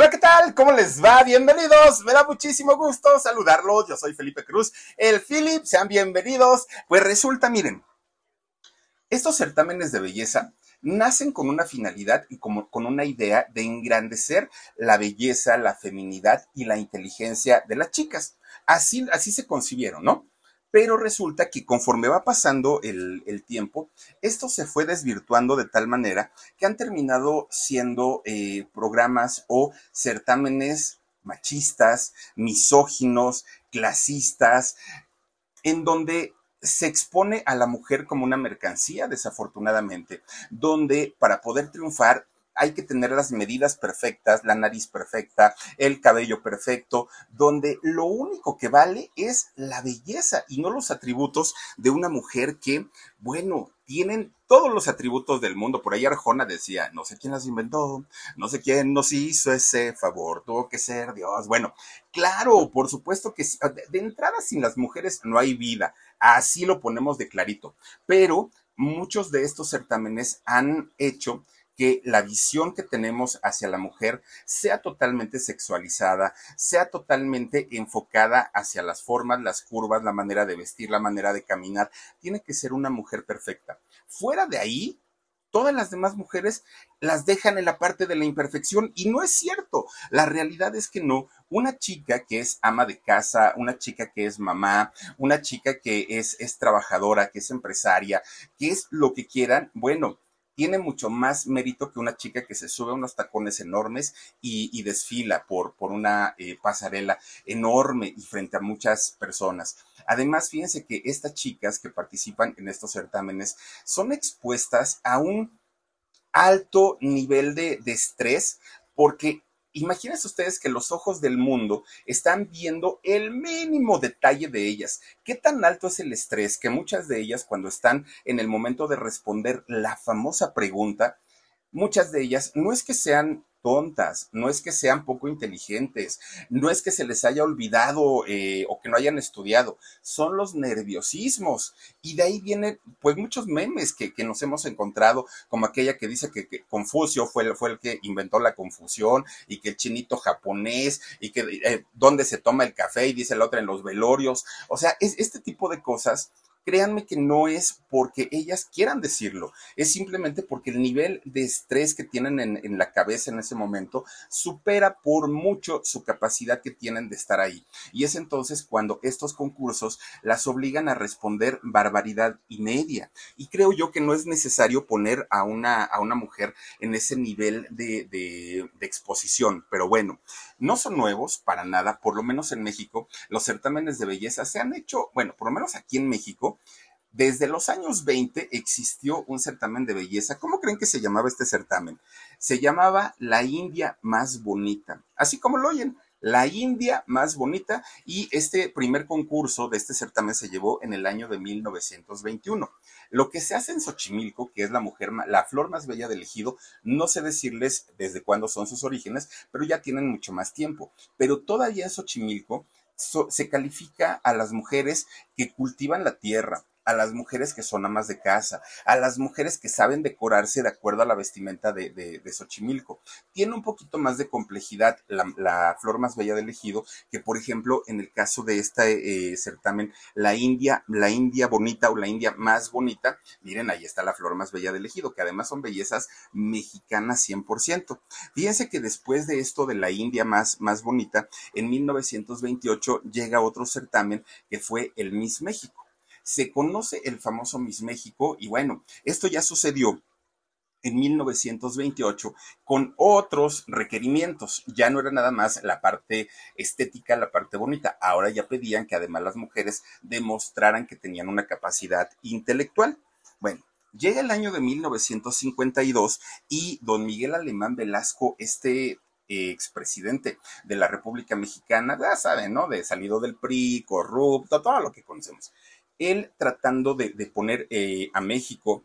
Hola, ¿qué tal? ¿Cómo les va? Bienvenidos. Me da muchísimo gusto saludarlos. Yo soy Felipe Cruz, el Philip. Sean bienvenidos. Pues resulta, miren, estos certámenes de belleza nacen con una finalidad y como, con una idea de engrandecer la belleza, la feminidad y la inteligencia de las chicas. Así, así se concibieron, ¿no? Pero resulta que conforme va pasando el, tiempo, esto se fue desvirtuando de tal manera que han terminado siendo eh, programas o certámenes machistas, misóginos, clasistas, en donde se expone a la mujer como una mercancía, desafortunadamente, donde para poder triunfar hay que tener las medidas perfectas, la nariz perfecta, el cabello perfecto, donde lo único que vale es la belleza y no los atributos de una mujer que, bueno, tienen todos los atributos del mundo. Por ahí Arjona decía, no sé quién las inventó, no sé quién nos hizo ese favor, tuvo que ser Dios. Bueno, claro, por supuesto que de entrada sin las mujeres no hay vida, así lo ponemos de clarito, pero muchos de estos certámenes han hecho que la visión que tenemos hacia la mujer sea totalmente sexualizada, sea totalmente enfocada hacia las formas, las curvas, la manera de vestir, la manera de caminar. Tiene que ser una mujer perfecta. Fuera de ahí, todas las demás mujeres las dejan en la parte de la imperfección y no es cierto. La realidad es que no. Una chica que es ama de casa, una chica que es mamá, una chica que es, es trabajadora, que es empresaria, que es lo que quieran, bueno, tiene mucho más mérito que una chica que se sube a unos tacones enormes y, desfila por, por una eh, pasarela enorme y frente a muchas personas. Además, fíjense que estas chicas que participan en estos certámenes son expuestas a un alto nivel de, de estrés porque Imagínense ustedes que los ojos del mundo están viendo el mínimo detalle de ellas. ¿Qué tan alto es el estrés que muchas de ellas cuando están en el momento de responder la famosa pregunta, muchas de ellas no es que sean tontas, no es que sean poco inteligentes, no es que se les haya olvidado eh, o que no hayan estudiado, son los nerviosismos. Y de ahí vienen pues muchos memes que, nos hemos encontrado, como aquella que dice que, Confucio fue el, fue el que inventó la confusión y que el chinito japonés y que eh, dónde se toma el café y dice la otra en los velorios. O sea, es, este tipo de cosas créanme que no es porque ellas quieran decirlo, es simplemente porque el nivel de estrés que tienen en, la cabeza en ese momento supera por mucho su capacidad que tienen de estar ahí. Y es entonces cuando estos concursos las obligan a responder barbaridad y media. Y creo yo que no es necesario poner a una, a una mujer en ese nivel de, de exposición, pero bueno, no son nuevos para nada, por lo menos en México, los certámenes de belleza se han hecho, bueno, por lo menos aquí en México, desde los años 20 existió un certamen de belleza. ¿Cómo creen que se llamaba este certamen? Se llamaba La India más bonita. Así como lo oyen, la India más bonita y este primer concurso de este certamen se llevó en el año de 1921. Lo que se hace en Xochimilco, que es la mujer, la flor más bella del ejido, no sé decirles desde cuándo son sus orígenes, pero ya tienen mucho más tiempo. Pero todavía en Xochimilco se califica a las mujeres que cultivan la tierra, a las mujeres que son amas de casa, a las mujeres que saben decorarse de acuerdo a la vestimenta de, de, Xochimilco. Tiene un poquito más de complejidad la, flor más bella del ejido que, por ejemplo, en el caso de este eh, certamen, la India, la India bonita o la India más bonita, miren, ahí está la flor más bella del ejido, que además son bellezas mexicanas 100%. Fíjense que después de esto de la India más, más bonita, en 1928 llega otro certamen que fue el Miss México se conoce el famoso Miss México y bueno, esto ya sucedió en 1928 con otros requerimientos. Ya no era nada más la parte estética, la parte bonita. Ahora ya pedían que además las mujeres demostraran que tenían una capacidad intelectual. Bueno, llega el año de 1952 y don Miguel Alemán Velasco, este eh, expresidente de la República Mexicana, ya saben, ¿no? De salido del PRI, corrupto, todo lo que conocemos él tratando de, poner eh, a México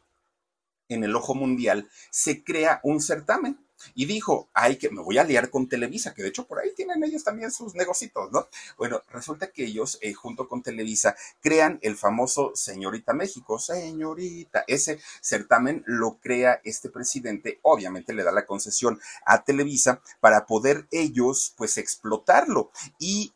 en el ojo mundial, se crea un certamen. Y dijo, ay, que me voy a liar con Televisa, que de hecho por ahí tienen ellos también sus negocitos, ¿no? Bueno, resulta que ellos, eh, junto con Televisa, crean el famoso Señorita México, Señorita. Ese certamen lo crea este presidente, obviamente le da la concesión a Televisa para poder ellos, pues, explotarlo. Y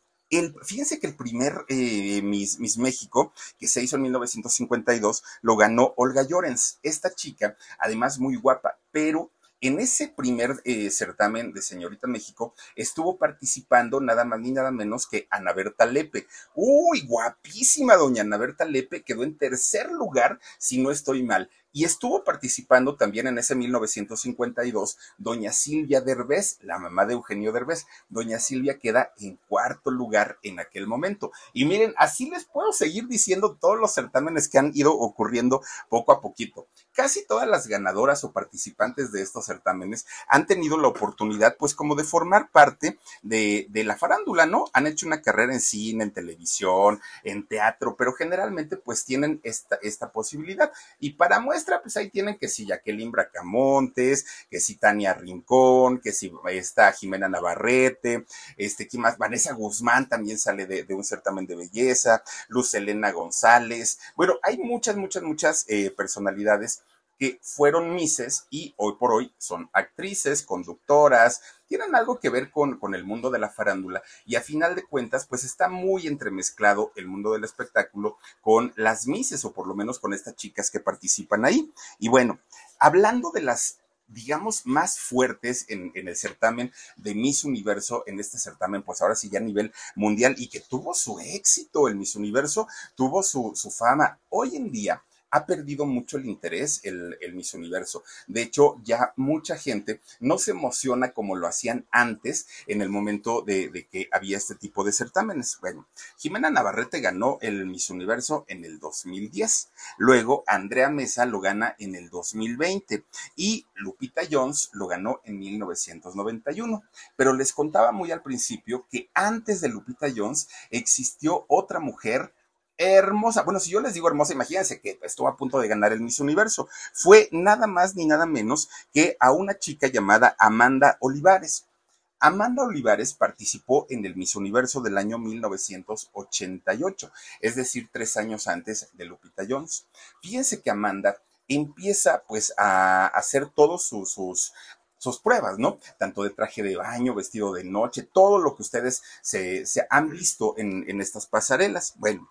fíjense que el primer eh, Miss, México, que se hizo en 1952, lo ganó Olga Llorens. Esta chica, además muy guapa, pero en ese primer eh, certamen de Señorita México estuvo participando nada más ni nada menos que Ana Berta Lepe. Uy, guapísima doña Ana Berta Lepe, quedó en tercer lugar, si no estoy mal. Y estuvo participando también en ese 1952 doña Silvia Derbez, la mamá de Eugenio Derbez. Doña Silvia queda en cuarto lugar en aquel momento. Y miren, así les puedo seguir diciendo todos los certámenes que han ido ocurriendo poco a poquito. Casi todas las ganadoras o participantes de estos certámenes han tenido la oportunidad, pues, como de formar parte de, de la farándula, ¿no? Han hecho una carrera en cine, en televisión, en teatro, pero generalmente, pues, tienen esta, esta posibilidad. Y para muestra pues ahí tienen que si Jacqueline Bracamontes, que si Tania Rincón, que si está Jimena Navarrete, este, ¿quién más? Vanessa Guzmán también sale de, un certamen de belleza, Luz Elena González. Bueno, hay muchas, muchas, muchas eh, personalidades que fueron mises y hoy por hoy son actrices, conductoras, tienen algo que ver con, con, el mundo de la farándula y a final de cuentas pues está muy entremezclado el mundo del espectáculo con las mises o por lo menos con estas chicas que participan ahí. Y bueno, hablando de las digamos, más fuertes en, en, el certamen de Miss Universo, en este certamen, pues ahora sí ya a nivel mundial, y que tuvo su éxito, el Miss Universo tuvo su, su fama. Hoy en día, ha perdido mucho el interés el, Miss Universo. De hecho, ya mucha gente no se emociona como lo hacían antes en el momento de, que había este tipo de certámenes. Bueno, Jimena Navarrete ganó el Miss Universo en el 2010. Luego, Andrea Mesa lo gana en el 2020 y Lupita Jones lo ganó en 1991. Pero les contaba muy al principio que antes de Lupita Jones existió otra mujer hermosa. Bueno, si yo les digo hermosa, imagínense que estuvo a punto de ganar el Miss Universo. Fue nada más ni nada menos que a una chica llamada Amanda Olivares. Amanda Olivares participó en el Miss Universo del año 1988, es decir, tres años antes de Lupita Jones. Fíjense que Amanda empieza pues a hacer todos sus, sus, pruebas, ¿no? Tanto de traje de baño, vestido de noche, todo lo que ustedes se, han visto en, en estas pasarelas. Bueno,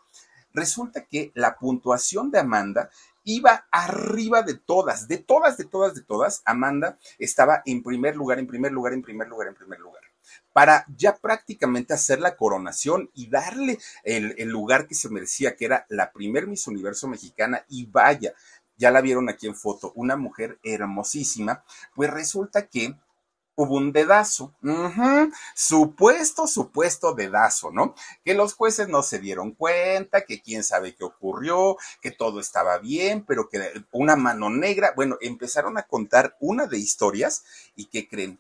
Resulta que la puntuación de Amanda iba arriba de todas, de todas, de todas, de todas. Amanda estaba en primer lugar, en primer lugar, en primer lugar, en primer lugar para ya prácticamente hacer la coronación y darle el, lugar que se merecía, que era la primer Miss Universo mexicana. Y vaya, ya la vieron aquí en foto, una mujer hermosísima. Pues resulta que hubo un dedazo, supuesto, supuesto dedazo, ¿no? Que los jueces no se dieron cuenta, que quién sabe qué ocurrió, que todo estaba bien, pero que una mano negra, bueno, empezaron a contar una de historias y ¿qué creen?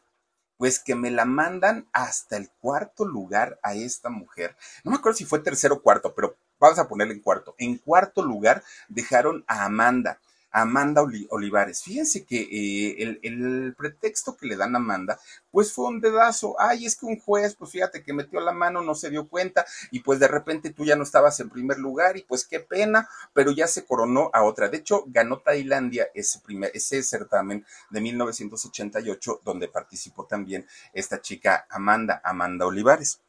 Pues que me la mandan hasta el cuarto lugar a esta mujer. No me acuerdo si fue tercero o cuarto, pero vamos a ponerle en cuarto. En cuarto lugar dejaron a Amanda Amanda Olivares. Fíjense que eh, el, pretexto que le dan a Amanda, pues fue un dedazo. Ay, es que un juez, pues fíjate que metió la mano, no se dio cuenta y pues de repente tú ya no estabas en primer lugar y pues qué pena, pero ya se coronó a otra. De hecho, ganó Tailandia ese, primer, ese certamen de 1988 donde participó también esta chica Amanda, Amanda Olivares.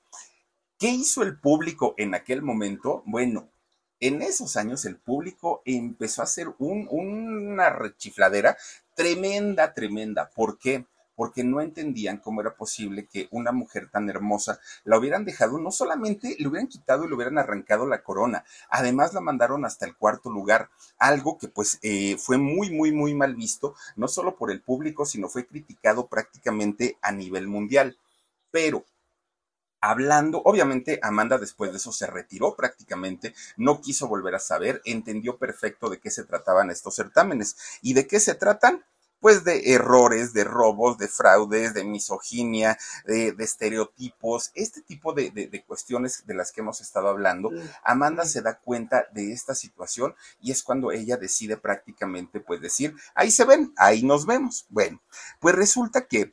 ¿Qué hizo el público en aquel momento? Bueno, en esos años el público empezó a hacer una rechifladera tremenda, tremenda. ¿Por qué? Porque no entendían cómo era posible que una mujer tan hermosa la hubieran dejado, no solamente le hubieran quitado y le hubieran arrancado la corona, además la mandaron hasta el cuarto lugar, algo que pues eh, fue muy, muy, muy mal visto, no solo por el público, sino fue criticado prácticamente a nivel mundial. Pero hablando, obviamente Amanda después de eso se retiró prácticamente, no quiso volver a saber, entendió perfecto de qué se trataban estos certámenes. ¿Y de qué se tratan? Pues de errores, de robos, de fraudes, de misoginia, de, estereotipos, este tipo de, de, cuestiones de las que hemos estado hablando. Amanda se da cuenta de esta situación y es cuando ella decide prácticamente pues decir, ahí se ven, ahí nos vemos. Bueno, pues resulta que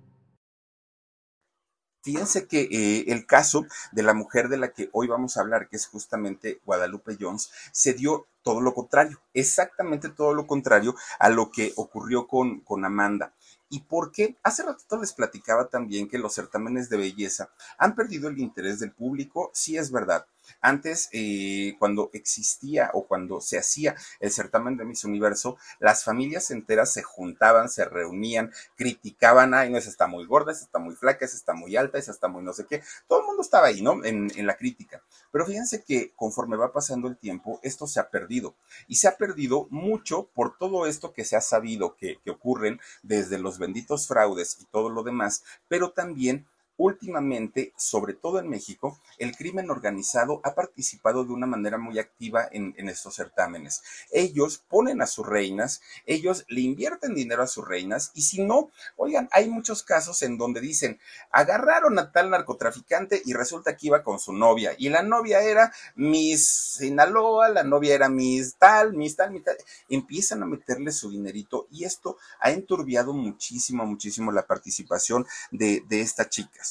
Fíjense que eh, el caso de la mujer de la que hoy vamos a hablar, que es justamente Guadalupe Jones, se dio todo lo contrario, exactamente todo lo contrario a lo que ocurrió con, con Amanda. ¿Y por qué? Hace ratito les platicaba también que los certámenes de belleza han perdido el interés del público, sí es verdad, antes, eh, cuando existía o cuando se hacía el certamen de Miss Universo, las familias enteras se juntaban, se reunían, criticaban, ay, no, esa está muy gorda, esa está muy flaca, esa está muy alta, esa está muy no sé qué. Todo el mundo estaba ahí, ¿no? En, la crítica. Pero fíjense que conforme va pasando el tiempo, esto se ha perdido. Y se ha perdido mucho por todo esto que se ha sabido que, que ocurren desde los benditos fraudes y todo lo demás, pero también Últimamente, sobre todo en México, el crimen organizado ha participado de una manera muy activa en, estos certámenes. Ellos ponen a sus reinas, ellos le invierten dinero a sus reinas y si no, oigan, hay muchos casos en donde dicen, agarraron a tal narcotraficante y resulta que iba con su novia y la novia era Miss Sinaloa, la novia era Miss tal, Miss tal, Miss tal. Empiezan a meterle su dinerito y esto ha enturbiado muchísimo, muchísimo la participación de, de estas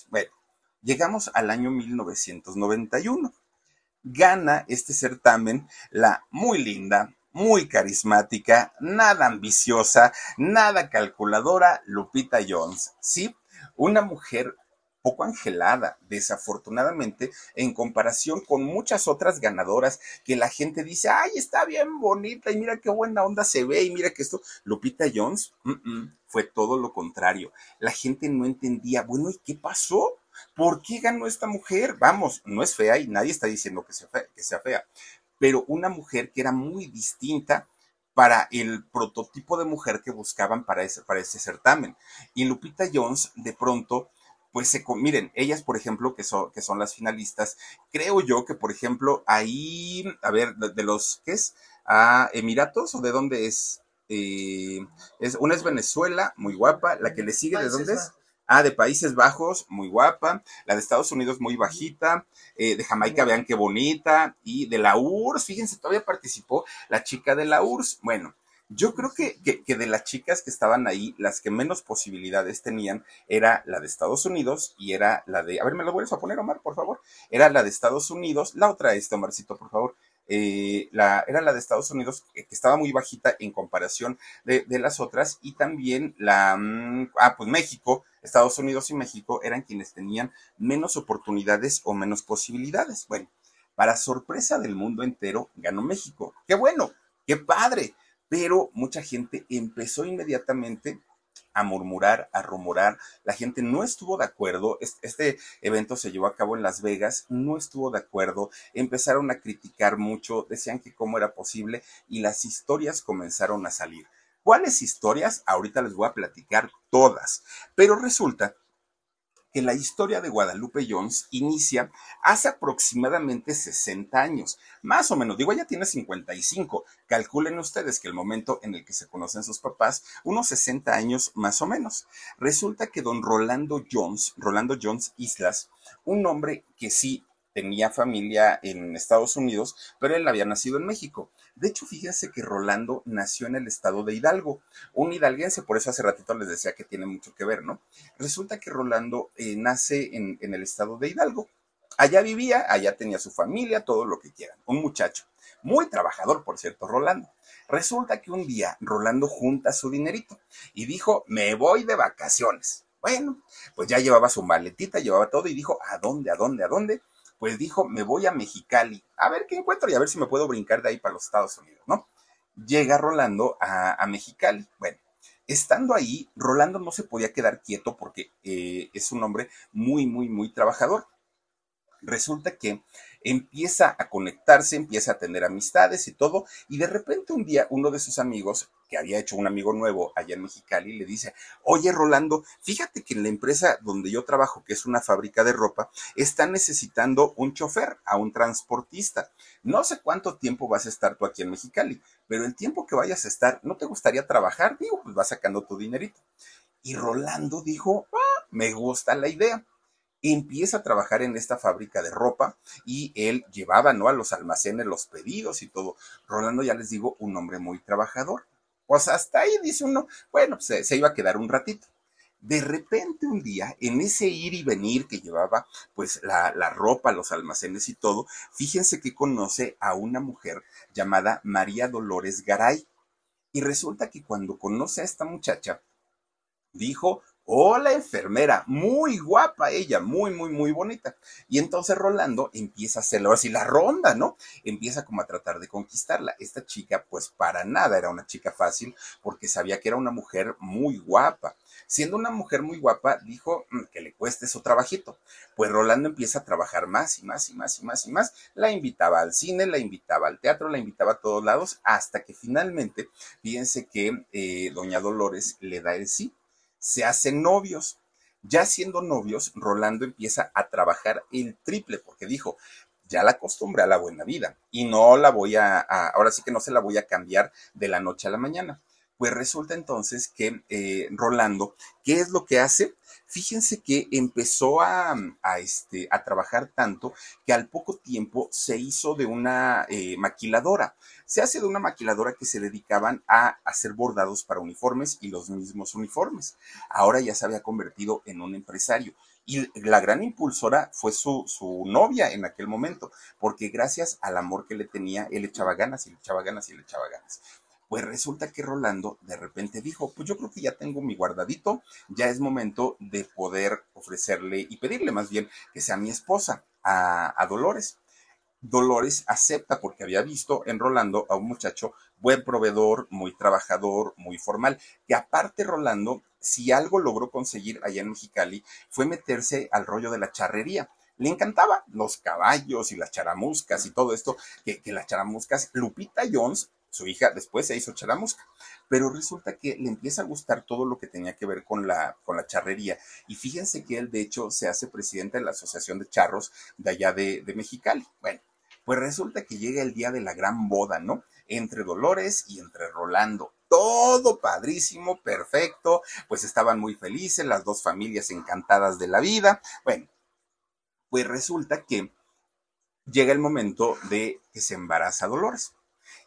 Bueno, llegamos al año 1991. Gana este certamen la muy linda, muy carismática, nada ambiciosa, nada calculadora Lupita Jones, ¿sí? Una mujer poco angelada, desafortunadamente, en comparación con muchas otras ganadoras que la gente dice, ay, está bien bonita y mira qué buena onda se ve y mira que esto, Lupita Jones, fue todo lo contrario. La gente no entendía, bueno, ¿y qué pasó? ¿Por qué ganó esta mujer? Vamos, no es fea y nadie está diciendo que sea fea, que sea fea pero una mujer que era muy distinta para el prototipo de mujer que buscaban para ese, para ese certamen. Y Lupita Jones, de pronto, pues se, miren, ellas, por ejemplo, que son, que son las finalistas, creo yo que, por ejemplo, ahí, a ver, de, los, ¿qué es? ¿A ah, Emiratos o de dónde es? Eh, es? Una es Venezuela, muy guapa, la que le sigue, ¿de dónde es? Ah, de Países Bajos, muy guapa. La de Estados Unidos, muy bajita. Eh, de Jamaica, vean qué bonita. Y de la URSS, fíjense, todavía participó la chica de la URSS. Bueno, yo creo que, que, de las chicas que estaban ahí, las que menos posibilidades tenían era la de Estados Unidos y era la de, a ver, ¿me lo vuelves a poner, Omar, por favor? Era la de Estados Unidos, la otra, este, Omarcito, por favor. Eh, la, era la de Estados Unidos, que estaba muy bajita en comparación de, de las otras, y también la, mm, ah, pues México, Estados Unidos y México eran quienes tenían menos oportunidades o menos posibilidades. Bueno, para sorpresa del mundo entero, ganó México. ¡Qué bueno! ¡Qué padre! Pero mucha gente empezó inmediatamente a murmurar, a rumorar. La gente no estuvo de acuerdo. Este evento se llevó a cabo en Las Vegas, no estuvo de acuerdo. Empezaron a criticar mucho, decían que cómo era posible y las historias comenzaron a salir. ¿Cuáles historias? Ahorita les voy a platicar todas. Pero resulta que la historia de Guadalupe Jones inicia hace aproximadamente 60 años, más o menos, digo, ella tiene 55, calculen ustedes que el momento en el que se conocen sus papás, unos 60 años más o menos. Resulta que don Rolando Jones, Rolando Jones Islas, un hombre que sí tenía familia en Estados Unidos, pero él había nacido en México. De hecho, fíjense que Rolando nació en el estado de Hidalgo, un hidalguense, por eso hace ratito les decía que tiene mucho que ver, ¿no? Resulta que Rolando eh, nace en, en el estado de Hidalgo. Allá vivía, allá tenía su familia, todo lo que quieran. Un muchacho, muy trabajador, por cierto, Rolando. Resulta que un día Rolando junta su dinerito y dijo, me voy de vacaciones. Bueno, pues ya llevaba su maletita, llevaba todo y dijo, ¿a dónde, a dónde, a dónde? Pues dijo, me voy a Mexicali, a ver qué encuentro y a ver si me puedo brincar de ahí para los Estados Unidos, ¿no? Llega Rolando a, Mexicali. Bueno, estando ahí, Rolando no se podía quedar quieto porque eh, es un hombre muy, muy, muy trabajador. Resulta que empieza a conectarse, empieza a tener amistades y todo, y de repente un día uno de sus amigos, que había hecho un amigo nuevo allá en Mexicali, le dice, oye Rolando, fíjate que en la empresa donde yo trabajo, que es una fábrica de ropa, está necesitando un chofer, a un transportista. No sé cuánto tiempo vas a estar tú aquí en Mexicali, pero el tiempo que vayas a estar, ¿no te gustaría trabajar? Digo, pues vas sacando tu dinerito. Y Rolando dijo, ah, me gusta la idea empieza a trabajar en esta fábrica de ropa y él llevaba, ¿no? A los almacenes los pedidos y todo. Rolando, ya les digo, un hombre muy trabajador. Pues hasta ahí dice uno, bueno, se, iba a quedar un ratito. De repente un día, en ese ir y venir que llevaba, pues la ropa, los almacenes y todo, fíjense que conoce a una mujer llamada María Dolores Garay. Y resulta que cuando conoce a esta muchacha, dijo, Hola enfermera, muy guapa ella, muy, muy, muy bonita. Y entonces Rolando empieza a hacerlo así la ronda, ¿no? Empieza como a tratar de conquistarla. Esta chica, pues para nada era una chica fácil porque sabía que era una mujer muy guapa. Siendo una mujer muy guapa, dijo mm, que le cueste su trabajito. Pues Rolando empieza a trabajar más y más y más y más y más. La invitaba al cine, la invitaba al teatro, la invitaba a todos lados, hasta que finalmente, fíjense que eh, doña Dolores le da el sí se hacen novios. Ya siendo novios, Rolando empieza a trabajar el triple porque dijo, ya la acostumbré a la buena vida y no la voy a, ahora sí que no se la voy a cambiar de la noche a la mañana. Pues resulta entonces que eh, Rolando, ¿qué es lo que hace? Fíjense que empezó a, este, a trabajar tanto que al poco tiempo se hizo de una eh, maquiladora. Se hace de una maquiladora que se dedicaban a hacer bordados para uniformes y los mismos uniformes. Ahora ya se había convertido en un empresario. Y la gran impulsora fue su, su, novia en aquel momento, porque gracias al amor que le tenía, él echaba ganas y le echaba ganas y le echaba ganas. Pues resulta que Rolando de repente dijo, pues yo creo que ya tengo mi guardadito, ya es momento de poder ofrecerle y pedirle más bien que sea mi esposa a, a Dolores. Dolores acepta porque había visto en Rolando a un muchacho buen proveedor, muy trabajador, muy formal, que aparte Rolando, si algo logró conseguir allá en Mexicali, fue meterse al rollo de la charrería le encantaba los caballos y las charamuscas y todo esto, que, que las charamuscas, Lupita Jones su hija después se hizo charamusca, pero resulta que le empieza a gustar todo lo que tenía que ver con la, con la charrería. Y fíjense que él, de hecho, se hace presidente de la Asociación de Charros de allá de, de Mexicali. Bueno, pues resulta que llega el día de la gran boda, ¿no? Entre Dolores y entre Rolando. Todo padrísimo, perfecto, pues estaban muy felices, las dos familias encantadas de la vida. Bueno, pues resulta que llega el momento de que se embaraza Dolores.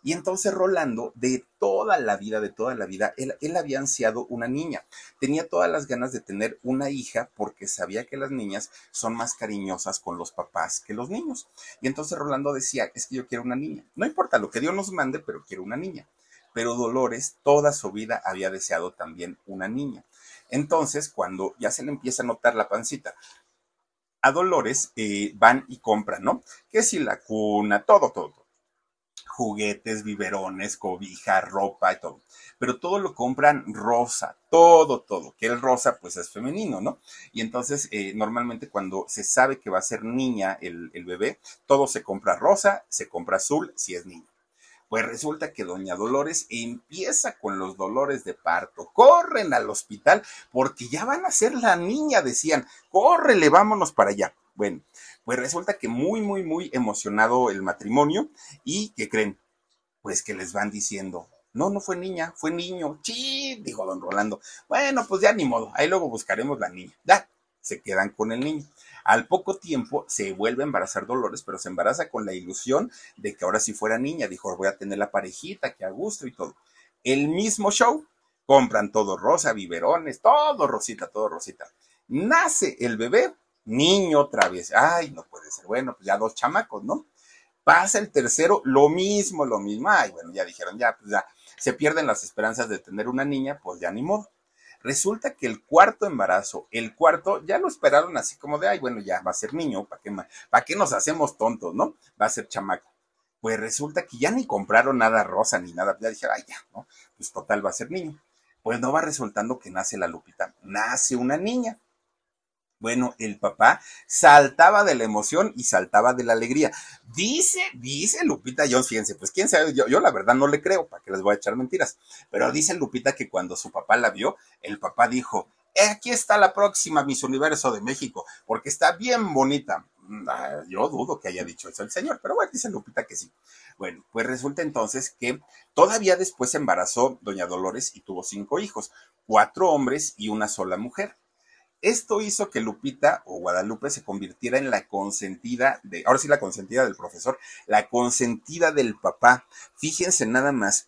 Y entonces Rolando, de toda la vida, de toda la vida, él, había ansiado una niña. Tenía todas las ganas de tener una hija porque sabía que las niñas son más cariñosas con los papás que los niños. Y entonces Rolando decía, es que yo quiero una niña. No importa lo que Dios nos mande, pero quiero una niña. Pero Dolores toda su vida había deseado también una niña. Entonces, cuando ya se le empieza a notar la pancita, a Dolores eh, van y compran, ¿no? Que si la cuna, todo, todo, todo juguetes, biberones, cobija, ropa y todo. Pero todo lo compran rosa, todo, todo. Que el rosa, pues es femenino, ¿no? Y entonces, eh, normalmente cuando se sabe que va a ser niña el, el bebé, todo se compra rosa, se compra azul si es niño. Pues resulta que doña Dolores empieza con los dolores de parto. Corren al hospital porque ya van a ser la niña, decían. Córrele, vámonos para allá. Bueno, pues resulta que muy, muy, muy emocionado el matrimonio y que creen, pues que les van diciendo, no, no fue niña, fue niño. Sí, dijo don Rolando. Bueno, pues ya ni modo, ahí luego buscaremos la niña. Ya, se quedan con el niño. Al poco tiempo se vuelve a embarazar Dolores, pero se embaraza con la ilusión de que ahora sí fuera niña. Dijo, voy a tener la parejita, que a gusto y todo. El mismo show, compran todo rosa, biberones, todo rosita, todo rosita. Nace el bebé, niño otra vez. Ay, no puede ser. Bueno, pues ya dos chamacos, ¿no? Pasa el tercero, lo mismo, lo mismo. Ay, bueno, ya dijeron, ya, pues ya se pierden las esperanzas de tener una niña, pues ya ni modo. Resulta que el cuarto embarazo, el cuarto, ya lo esperaron así como de, ay, bueno, ya va a ser niño, ¿para qué, ¿para qué nos hacemos tontos, no? Va a ser chamaco. Pues resulta que ya ni compraron nada rosa ni nada, ya dijeron, ay, ya, ¿no? Pues total va a ser niño. Pues no va resultando que nace la Lupita, nace una niña. Bueno, el papá saltaba de la emoción y saltaba de la alegría. Dice, dice Lupita Jones, fíjense, pues quién sabe, yo, la verdad no le creo, para que les voy a echar mentiras, pero dice Lupita que cuando su papá la vio, el papá dijo, eh, aquí está la próxima Miss Universo de México, porque está bien bonita. Mm, ah, yo dudo que haya dicho eso el señor, pero bueno, dice Lupita que sí. Bueno, pues resulta entonces que todavía después se embarazó doña Dolores y tuvo cinco hijos, cuatro hombres y una sola mujer. Esto hizo que Lupita o Guadalupe se convirtiera en la consentida de, ahora sí la consentida del profesor, la consentida del papá. Fíjense nada más.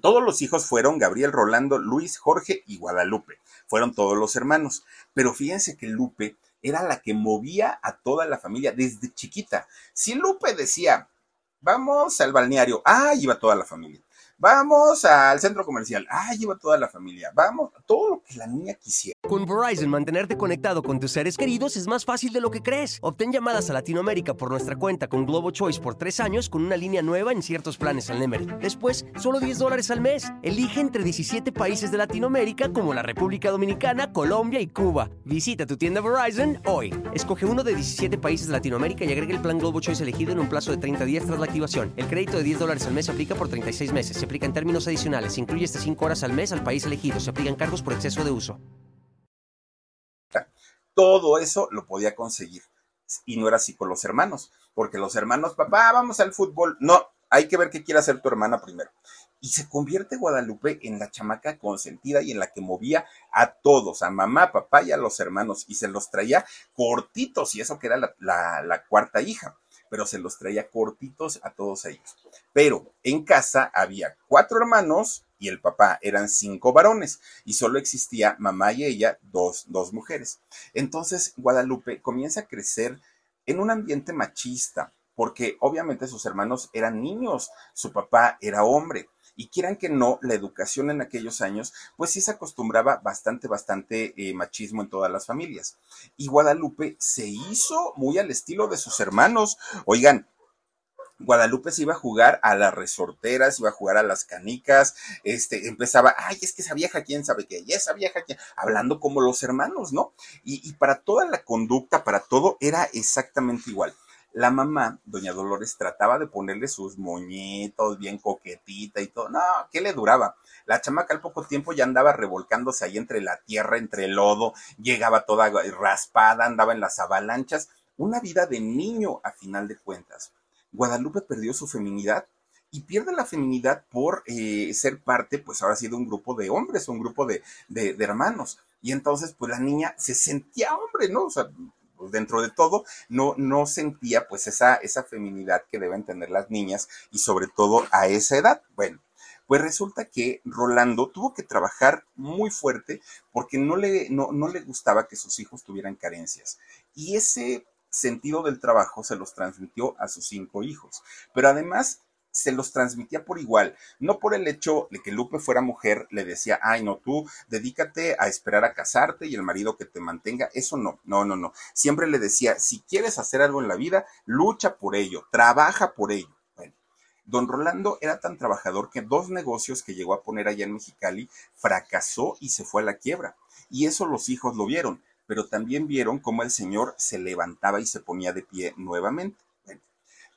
Todos los hijos fueron Gabriel, Rolando, Luis, Jorge y Guadalupe. Fueron todos los hermanos. Pero fíjense que Lupe era la que movía a toda la familia desde chiquita. Si Lupe decía, vamos al balneario, ah, iba toda la familia. Vamos al centro comercial. Ah, lleva toda la familia. Vamos, todo lo que la niña quisiera. Con Verizon, mantenerte conectado con tus seres queridos es más fácil de lo que crees. Obtén llamadas a Latinoamérica por nuestra cuenta con Globo Choice por tres años con una línea nueva en ciertos planes al Nemery. Después, solo 10 dólares al mes. Elige entre 17 países de Latinoamérica como la República Dominicana, Colombia y Cuba. Visita tu tienda Verizon hoy. Escoge uno de 17 países de Latinoamérica y agrega el plan Globo Choice elegido en un plazo de 30 días tras la activación. El crédito de 10 dólares al mes se aplica por 36 meses aplica en términos adicionales. Se incluye hasta 5 horas al mes al país elegido. Se aplican cargos por exceso de uso. Todo eso lo podía conseguir. Y no era así con los hermanos. Porque los hermanos, papá, vamos al fútbol. No, hay que ver qué quiere hacer tu hermana primero. Y se convierte Guadalupe en la chamaca consentida y en la que movía a todos, a mamá, papá y a los hermanos, y se los traía cortitos, y eso que era la, la cuarta hija pero se los traía cortitos a todos ellos. Pero en casa había cuatro hermanos y el papá, eran cinco varones y solo existía mamá y ella, dos, dos mujeres. Entonces Guadalupe comienza a crecer en un ambiente machista, porque obviamente sus hermanos eran niños, su papá era hombre. Y quieran que no, la educación en aquellos años, pues sí se acostumbraba bastante, bastante eh, machismo en todas las familias. Y Guadalupe se hizo muy al estilo de sus hermanos. Oigan, Guadalupe se iba a jugar a las resorteras, iba a jugar a las canicas, este, empezaba, ay, es que esa vieja, quién sabe qué, y esa vieja, quién, hablando como los hermanos, ¿no? Y, y para toda la conducta, para todo, era exactamente igual la mamá, doña Dolores, trataba de ponerle sus moñitos bien coquetita y todo. No, ¿qué le duraba? La chamaca al poco tiempo ya andaba revolcándose ahí entre la tierra, entre el lodo, llegaba toda raspada, andaba en las avalanchas. Una vida de niño a final de cuentas. Guadalupe perdió su feminidad y pierde la feminidad por eh, ser parte, pues ahora sí, de un grupo de hombres, un grupo de, de, de hermanos. Y entonces, pues la niña se sentía hombre, ¿no? O sea, dentro de todo, no, no sentía pues esa, esa feminidad que deben tener las niñas y sobre todo a esa edad. Bueno, pues resulta que Rolando tuvo que trabajar muy fuerte porque no le, no, no le gustaba que sus hijos tuvieran carencias. Y ese sentido del trabajo se los transmitió a sus cinco hijos. Pero además se los transmitía por igual, no por el hecho de que Lupe fuera mujer, le decía, ay, no, tú dedícate a esperar a casarte y el marido que te mantenga, eso no, no, no, no. Siempre le decía, si quieres hacer algo en la vida, lucha por ello, trabaja por ello. Bueno, Don Rolando era tan trabajador que dos negocios que llegó a poner allá en Mexicali fracasó y se fue a la quiebra. Y eso los hijos lo vieron, pero también vieron cómo el señor se levantaba y se ponía de pie nuevamente.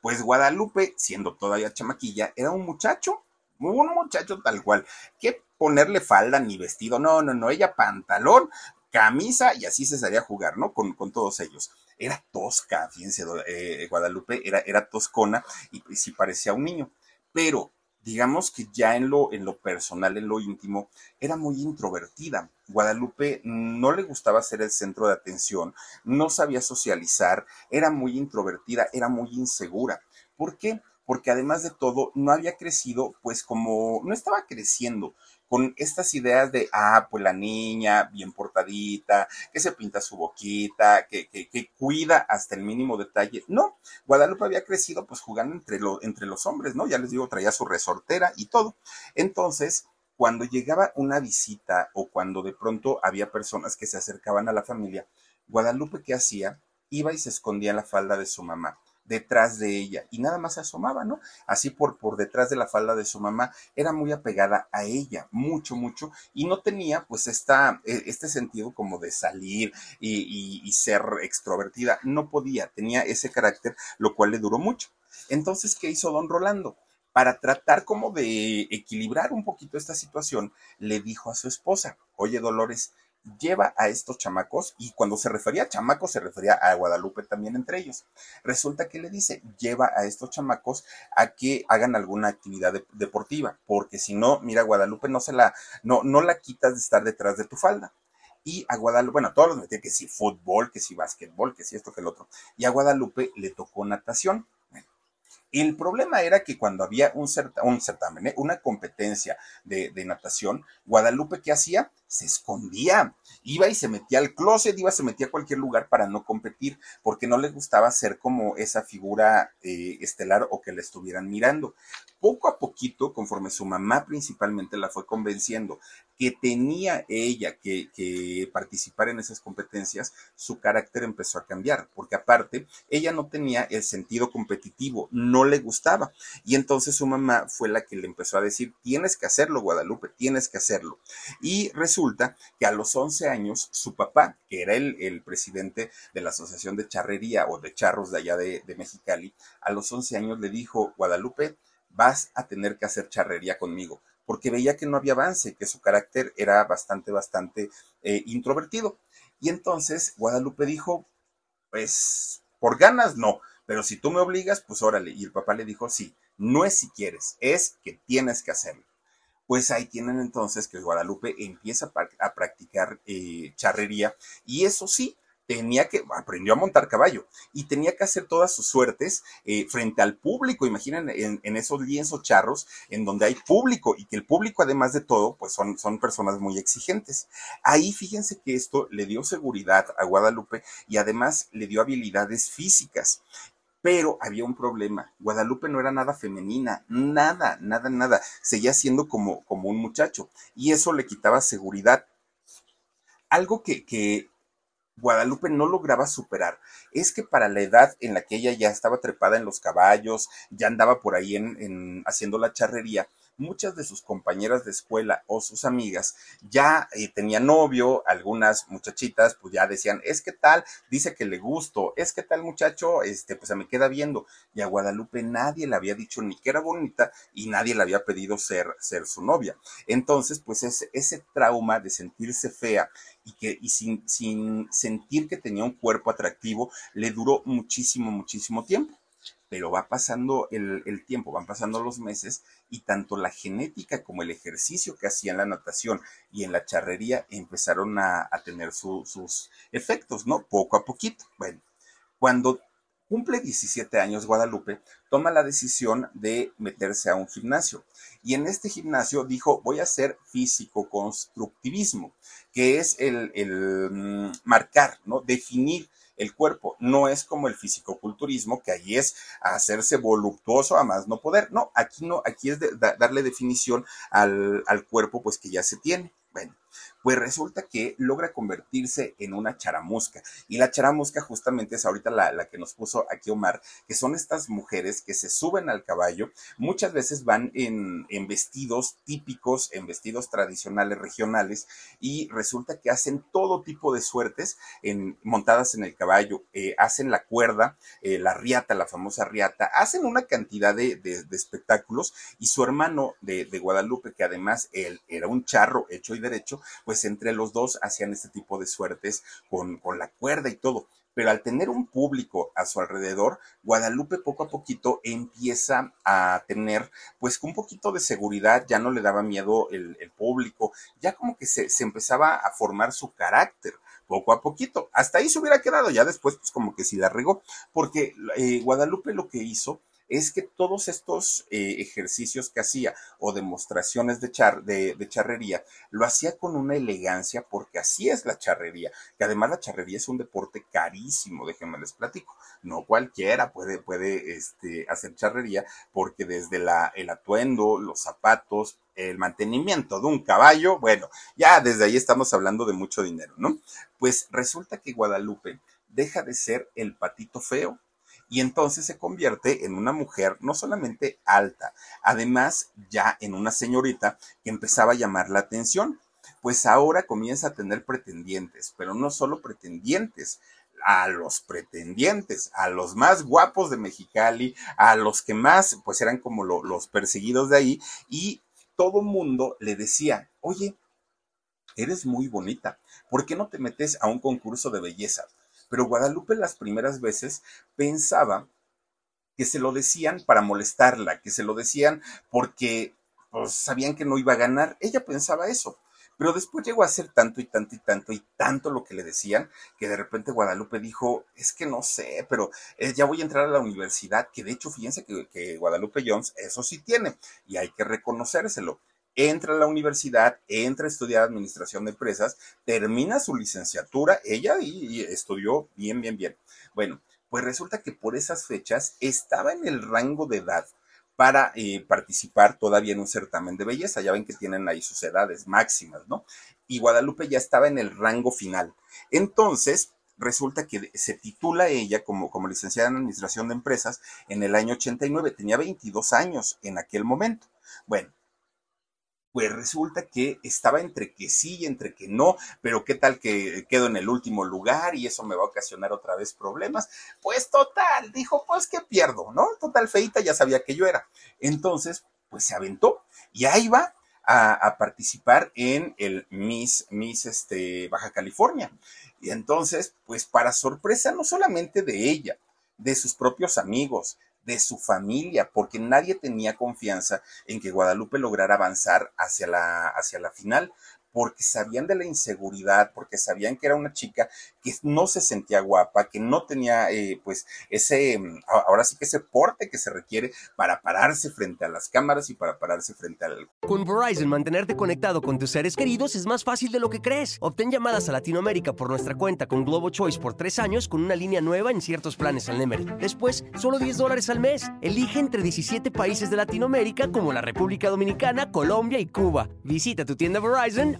Pues Guadalupe, siendo todavía chamaquilla, era un muchacho, un muchacho tal cual, que ponerle falda ni vestido, no, no, no, ella pantalón, camisa y así se salía a jugar, ¿no? Con, todos ellos. Era tosca, fíjense, eh, Guadalupe era, era toscona y, y sí parecía un niño, pero digamos que ya en lo, en lo personal, en lo íntimo, era muy introvertida. Guadalupe no le gustaba ser el centro de atención, no sabía socializar, era muy introvertida, era muy insegura. ¿Por qué? Porque además de todo, no había crecido, pues como no estaba creciendo con estas ideas de, ah, pues la niña bien portadita, que se pinta su boquita, que, que, cuida hasta el mínimo detalle. No, Guadalupe había crecido pues jugando entre, entre los hombres, ¿no? Ya les digo, traía su resortera y todo. Entonces, cuando llegaba una visita o cuando de pronto había personas que se acercaban a la familia, Guadalupe, ¿qué hacía? Iba y se escondía en la falda de su mamá detrás de ella y nada más se asomaba, ¿no? Así por, por detrás de la falda de su mamá, era muy apegada a ella, mucho, mucho, y no tenía pues esta, e, este sentido como de salir y, y ser extrovertida, no podía, tenía ese carácter, lo cual le duró mucho. Entonces, ¿qué hizo don Rolando? Para tratar como de equilibrar un poquito esta situación, le dijo a su esposa, oye Dolores, lleva a estos chamacos, y cuando se refería a chamacos se refería a Guadalupe también entre ellos. Resulta que le dice, lleva a estos chamacos a que hagan alguna actividad deportiva, porque si no, mira, Guadalupe no se la, no, no la quitas de estar detrás de tu falda. Y a Guadalupe, bueno, todos los metía que si fútbol, que si básquetbol, que si esto, que el otro. Y a Guadalupe le tocó natación. El problema era que cuando había un, certamen, ¿eh? una competencia de, de, natación, Guadalupe, ¿qué hacía? Se escondía iba y se metía al closet, iba, se metía a cualquier lugar para no competir, porque no le gustaba ser como esa figura eh, estelar o que la estuvieran mirando. Poco a poquito, conforme su mamá principalmente la fue convenciendo que tenía ella que, que participar en esas competencias, su carácter empezó a cambiar, porque aparte, ella no tenía el sentido competitivo, no le gustaba. Y entonces su mamá fue la que le empezó a decir, tienes que hacerlo, Guadalupe, tienes que hacerlo. Y resulta que a los 11 años, su papá, que era el, presidente de la Asociación de Charrería o de Charros de allá de, Mexicali, a los 11 años le dijo, Guadalupe, vas a tener que hacer charrería conmigo, porque veía que no había avance, que su carácter era bastante, bastante eh, introvertido. Y entonces Guadalupe dijo, pues, por ganas no, pero si tú me obligas, pues órale. Y el papá le dijo, sí, no es si quieres, es que tienes que hacerlo pues ahí tienen entonces que Guadalupe empieza a practicar eh, charrería y eso sí, tenía que, aprendió a montar caballo y tenía que hacer todas sus suertes eh, frente al público. Imaginen en, esos lienzos charros en donde hay público y que el público, además de todo, pues son, son personas muy exigentes. Ahí fíjense que esto le dio seguridad a Guadalupe y además le dio habilidades físicas. Pero había un problema. Guadalupe no era nada femenina, nada, nada, nada. Seguía siendo como, como un muchacho. Y eso le quitaba seguridad. Algo que, que Guadalupe no lograba superar. Es que para la edad en la que ella ya estaba trepada en los caballos, ya andaba por ahí en, en haciendo la charrería, muchas de sus compañeras de escuela o sus amigas ya eh, tenían novio, algunas muchachitas pues ya decían, es que tal, dice que le gusto, es que tal muchacho, este, pues se me queda viendo. Y a Guadalupe nadie le había dicho ni que era bonita y nadie le había pedido ser, ser su novia. Entonces, pues ese, ese trauma de sentirse fea y que y sin, sin sentir que tenía un cuerpo atractivo le duró muchísimo, muchísimo tiempo pero va pasando el, tiempo, van pasando los meses y tanto la genética como el ejercicio que hacía en la natación y en la charrería empezaron a, tener sus efectos, ¿no? Poco a poquito. Bueno, cuando cumple 17 años Guadalupe, toma la decisión de meterse a un gimnasio. Y en este gimnasio dijo, voy a hacer físico-constructivismo, que es el, el mm, marcar, ¿no? Definir el cuerpo. No es como el fisicoculturismo, que ahí es hacerse voluptuoso a más no poder. No, aquí no, aquí es darle definición al, al cuerpo, pues que ya se tiene. Bueno, Pues resulta que logra convertirse en una charamusca. Y la charamusca justamente es ahorita la, la que nos puso aquí Omar, que son estas mujeres que se suben al caballo, muchas veces van en, en vestidos típicos, en vestidos tradicionales regionales, y resulta que hacen todo tipo de suertes en, montadas en el caballo, eh, hacen la cuerda, eh, la riata, la famosa riata, hacen una cantidad de, de, de espectáculos y su hermano de, de, Guadalupe, que además él era un charro hecho y derecho, pues entre los dos hacían este tipo de suertes con, con la cuerda y todo pero al tener un público a su alrededor, Guadalupe poco a poquito empieza a tener pues un poquito de seguridad, ya no le daba miedo el, público, ya como que se, se, empezaba a formar su carácter poco a poquito. Hasta ahí se hubiera quedado, ya después pues como que sí la regó, porque eh, Guadalupe lo que hizo es que todos estos eh, ejercicios que hacía o demostraciones de, char, de, charrería, lo hacía con una elegancia porque así es la charrería, que además la charrería es un deporte carísimo, déjenme les platico, no cualquiera puede, puede este, hacer charrería porque desde la, el atuendo, los zapatos, el mantenimiento de un caballo, bueno, ya desde ahí estamos hablando de mucho dinero, ¿no? Pues resulta que Guadalupe deja de ser el patito feo y entonces se convierte en una mujer no solamente alta, además ya en una señorita que empezaba a llamar la atención. Pues ahora comienza a tener pretendientes, pero no solo pretendientes, a los pretendientes, a los más guapos de Mexicali, a los que más, pues eran como lo, los perseguidos de ahí, y todo mundo le decía, oye, eres muy bonita, ¿por qué no te metes a un concurso de belleza? Pero Guadalupe las primeras veces pensaba que se lo decían para molestarla, que se lo decían porque pues, sabían que no iba a ganar. Ella pensaba eso. Pero después llegó a ser tanto y tanto y tanto y tanto lo que le decían, que de repente Guadalupe dijo, es que no sé, pero eh, ya voy a entrar a la universidad, que de hecho fíjense que, que Guadalupe Jones eso sí tiene, y hay que reconocérselo entra a la universidad, entra a estudiar administración de empresas, termina su licenciatura, ella y, estudió bien, bien, bien. Bueno, pues resulta que por esas fechas estaba en el rango de edad para eh, participar todavía en un certamen de belleza. Ya ven que tienen ahí sus edades máximas, ¿no? Y Guadalupe ya estaba en el rango final. Entonces, resulta que se titula ella como, como licenciada en Administración de Empresas en el año 89. Tenía 22 años en aquel momento. Bueno, pues resulta que estaba entre que sí y entre que no, pero qué tal que quedo en el último lugar y eso me va a ocasionar otra vez problemas. Pues total, dijo, pues que pierdo, ¿no? Total, feita ya sabía que yo era. Entonces, pues se aventó y ahí va a, participar en el Miss, Miss este, Baja California. Y entonces, pues para sorpresa no solamente de ella, de sus propios amigos, de su familia, porque nadie tenía confianza en que Guadalupe lograra avanzar hacia la, hacia la final, porque sabían de la inseguridad, porque sabían que era una chica que no se sentía guapa, que no tenía eh, pues ese, ahora sí que ese porte que se requiere para pararse frente a las cámaras y para pararse frente al... Con Verizon, mantenerte conectado con tus seres queridos es más fácil de lo que crees. Obtén llamadas a Latinoamérica por nuestra cuenta con Globo Choice por tres años con una línea nueva en ciertos planes al Nemery. Después, solo 10 dólares al mes. Elige entre 17 países de Latinoamérica como la República Dominicana, Colombia y Cuba. Visita tu tienda Verizon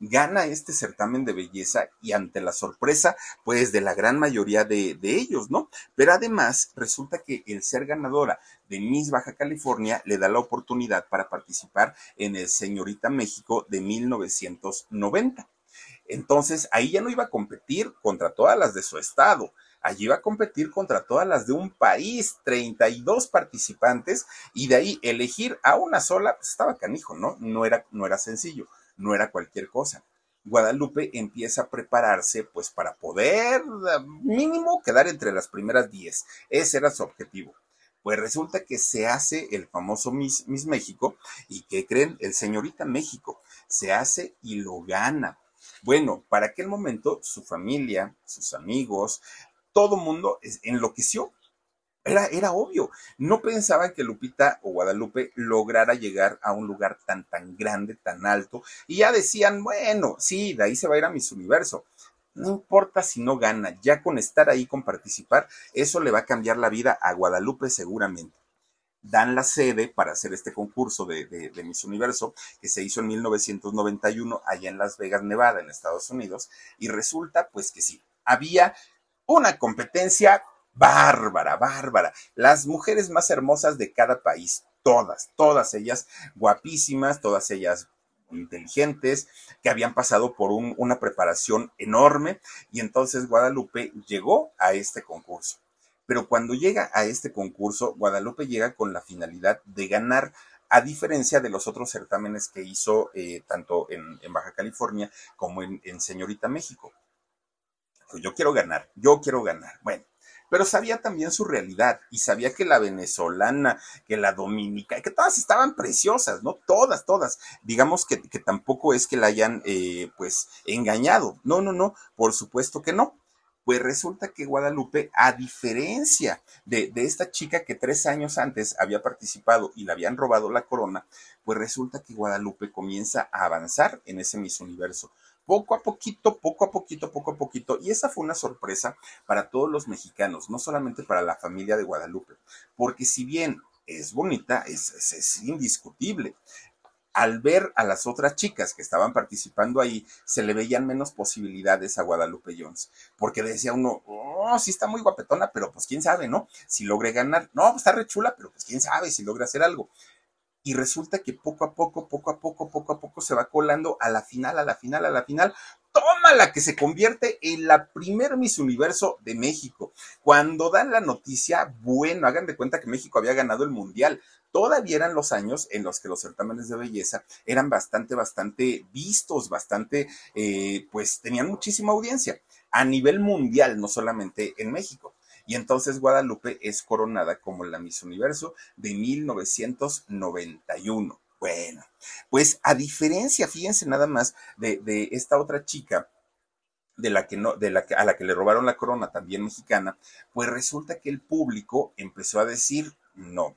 gana este certamen de belleza y ante la sorpresa, pues de la gran mayoría de, de, ellos, ¿no? Pero además resulta que el ser ganadora de Miss Baja California le da la oportunidad para participar en el Señorita México de 1990. Entonces, ahí ya no iba a competir contra todas las de su estado, allí iba a competir contra todas las de un país, 32 participantes, y de ahí elegir a una sola, pues estaba canijo, ¿no? No era, no era sencillo no era cualquier cosa. Guadalupe empieza a prepararse pues para poder mínimo quedar entre las primeras 10. Ese era su objetivo. Pues resulta que se hace el famoso Miss, Miss México y que creen el señorita México. Se hace y lo gana. Bueno, para aquel momento su familia, sus amigos, todo mundo enloqueció Era, era obvio. No pensaban que Lupita o Guadalupe lograra llegar a un lugar tan, tan grande, tan alto. Y ya decían, bueno, sí, de ahí se va a ir a Miss Universo. No importa si no gana, ya con estar ahí, con participar, eso le va a cambiar la vida a Guadalupe seguramente dan la sede para hacer este concurso de, de, Miss Universo, que se hizo en 1991 allá en Las Vegas, Nevada, en Estados Unidos, y resulta pues que sí, había una competencia bárbara, bárbara. Las mujeres más hermosas de cada país, todas, todas ellas guapísimas, todas ellas inteligentes, que habían pasado por una preparación enorme y entonces Guadalupe llegó a este concurso. Pero cuando llega a este concurso, Guadalupe llega con la finalidad de ganar, a diferencia de los otros certámenes que hizo eh, tanto en, Baja California como en, en Señorita México. Pues yo quiero ganar, yo quiero ganar. Bueno, pero sabía también su realidad y sabía que la venezolana, que la dominica, que todas estaban preciosas, ¿no? Todas, todas. Digamos que, tampoco es que la hayan, eh, pues, engañado. No, no, no, por supuesto que no. Pues resulta que Guadalupe, a diferencia de, de, esta chica que tres años antes había participado y le habían robado la corona, pues resulta que Guadalupe comienza a avanzar en ese Miss Universo poco a poquito, poco a poquito, poco a poquito. Y esa fue una sorpresa para todos los mexicanos, no solamente para la familia de Guadalupe, porque si bien es bonita, es, indiscutible. Al ver a las otras chicas que estaban participando ahí, se le veían menos posibilidades a Guadalupe Jones, porque decía uno, oh, sí está muy guapetona, pero pues quién sabe, ¿no? Si logre ganar, no, pues está re chula, pero pues quién sabe si logra hacer algo y resulta que poco a poco, poco a poco, poco a poco se va colando a la final, a la final, a la final. Toma la que se convierte en la primer Miss Universo de México. Cuando dan la noticia, bueno, hagan de cuenta que México había ganado el Mundial. Todavía eran los años en los que los certámenes de belleza eran bastante, bastante vistos, bastante, eh, pues tenían muchísima audiencia a nivel mundial, no solamente en México. Y entonces Guadalupe es coronada como la Miss Universo de 1991. Bueno, pues a diferencia, fíjense nada más, de, esta otra chica, de la que no, de la que, a la que le robaron la corona, también mexicana, pues resulta que el público empezó a decir no.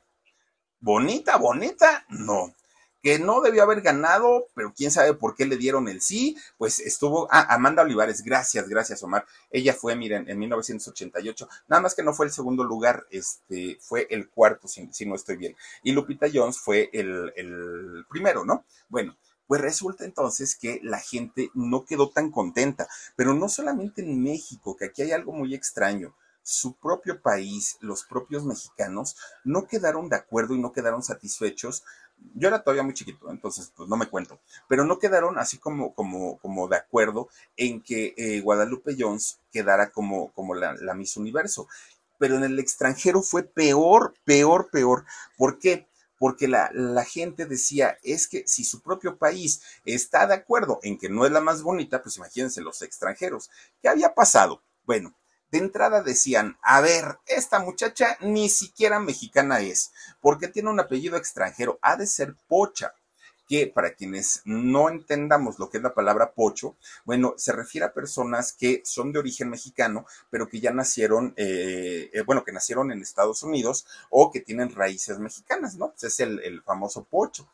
Bonita, bonita, no que no debió haber ganado, pero quién sabe por qué le dieron el sí, pues estuvo, ah, Amanda Olivares, gracias, gracias Omar, ella fue, miren, en 1988, nada más que no fue el segundo lugar, este, fue el cuarto, si, no estoy bien, y Lupita Jones fue el, el primero, ¿no? Bueno, pues resulta entonces que la gente no quedó tan contenta, pero no solamente en México, que aquí hay algo muy extraño, su propio país, los propios mexicanos, no quedaron de acuerdo y no quedaron satisfechos yo era todavía muy chiquito, entonces pues no me cuento, pero no quedaron así como, como, como de acuerdo en que eh, Guadalupe Jones quedara como, como la, la, Miss Universo. Pero en el extranjero fue peor, peor, peor. ¿Por qué? Porque la, la gente decía, es que si su propio país está de acuerdo en que no es la más bonita, pues imagínense los extranjeros. ¿Qué había pasado? Bueno, de entrada decían, a ver, esta muchacha ni siquiera mexicana es, porque tiene un apellido extranjero, ha de ser pocha que para quienes no entendamos lo que es la palabra pocho, bueno, se refiere a personas que son de origen mexicano, pero que ya nacieron, eh, eh, bueno, que nacieron en Estados Unidos o que tienen raíces mexicanas, ¿no? Pues es el, el famoso pocho.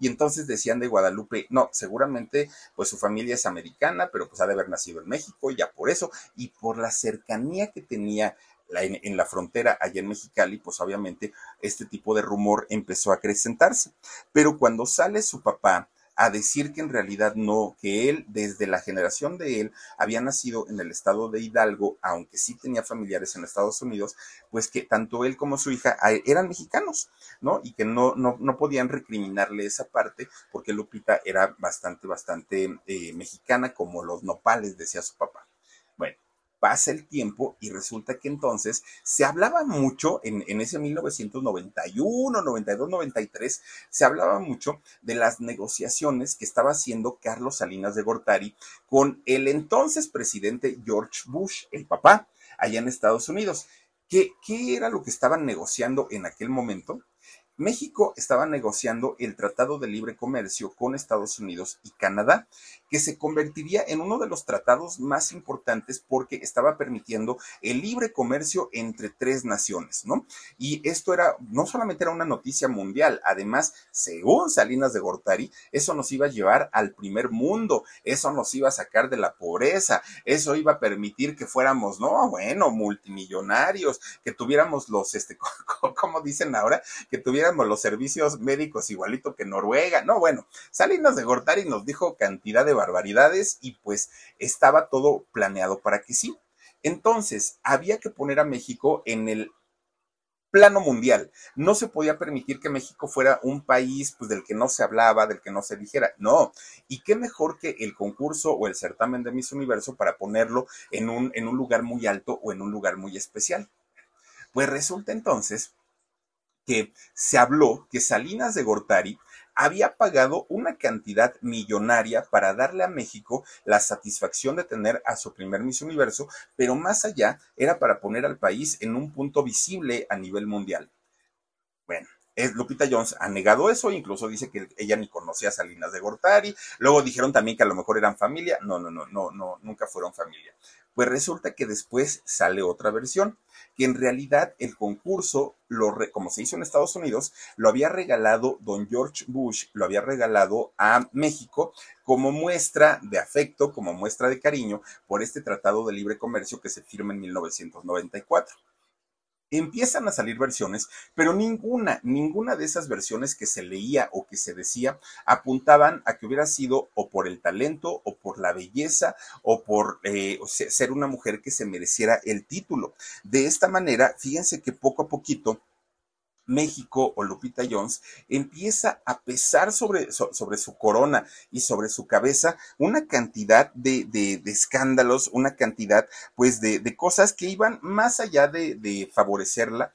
Y entonces decían de Guadalupe, no, seguramente pues su familia es americana, pero pues ha de haber nacido en México, ya por eso, y por la cercanía que tenía en, la frontera allá en Mexicali, pues obviamente este tipo de rumor empezó a acrecentarse. Pero cuando sale su papá a decir que en realidad no, que él, desde la generación de él, había nacido en el estado de Hidalgo, aunque sí tenía familiares en Estados Unidos, pues que tanto él como su hija eran mexicanos, ¿no? Y que no, no, no podían recriminarle esa parte, porque Lupita era bastante, bastante eh, mexicana, como los nopales, decía su papá. Bueno, pasa el tiempo y resulta que entonces se hablaba mucho en, en, ese 1991, 92, 93, se hablaba mucho de las negociaciones que estaba haciendo Carlos Salinas de Gortari con el entonces presidente George Bush, el papá, allá en Estados Unidos. ¿Qué, qué era lo que estaban negociando en aquel momento? México estaba negociando el Tratado de Libre Comercio con Estados Unidos y Canadá que se convertiría en uno de los tratados más importantes porque estaba permitiendo el libre comercio entre tres naciones, ¿no? Y esto era, no solamente era una noticia mundial, además, según Salinas de Gortari, eso nos iba a llevar al primer mundo, eso nos iba a sacar de la pobreza, eso iba a permitir que fuéramos, no, bueno, multimillonarios, que tuviéramos los, este, como dicen ahora, que tuviéramos los servicios médicos igualito que Noruega, no, bueno, Salinas de Gortari nos dijo cantidad de barbaridades y pues estaba todo planeado para que sí. Entonces, había que poner a México en el plano mundial. No se podía permitir que México fuera un país pues, del que no se hablaba, del que no se dijera. No. Y qué mejor que el concurso o el certamen de Miss Universo para ponerlo en un, en un lugar muy alto o en un lugar muy especial. Pues resulta entonces que se habló que Salinas de Gortari había pagado una cantidad millonaria para darle a México la satisfacción de tener a su primer Miss Universo, pero más allá era para poner al país en un punto visible a nivel mundial. Bueno, Lupita Jones ha negado eso, incluso dice que ella ni conocía a Salinas de Gortari. Luego dijeron también que a lo mejor eran familia. No, no, no, no, no, nunca fueron familia. Pues resulta que después sale otra versión, que en realidad el concurso, lo como se hizo en Estados Unidos, lo había regalado don George Bush, lo había regalado a México como muestra de afecto, como muestra de cariño por este tratado de libre comercio que se firma en 1994 empiezan a salir versiones, pero ninguna, ninguna de esas versiones que se leía o que se decía apuntaban a que hubiera sido o por el talento o por la belleza o por eh, ser una mujer que se mereciera el título. De esta manera, fíjense que poco a poquito México o Lupita Jones empieza a pesar sobre, sobre su corona y sobre su cabeza una cantidad de, de, escándalos, una cantidad pues de, de, cosas que iban más allá de, favorecerla,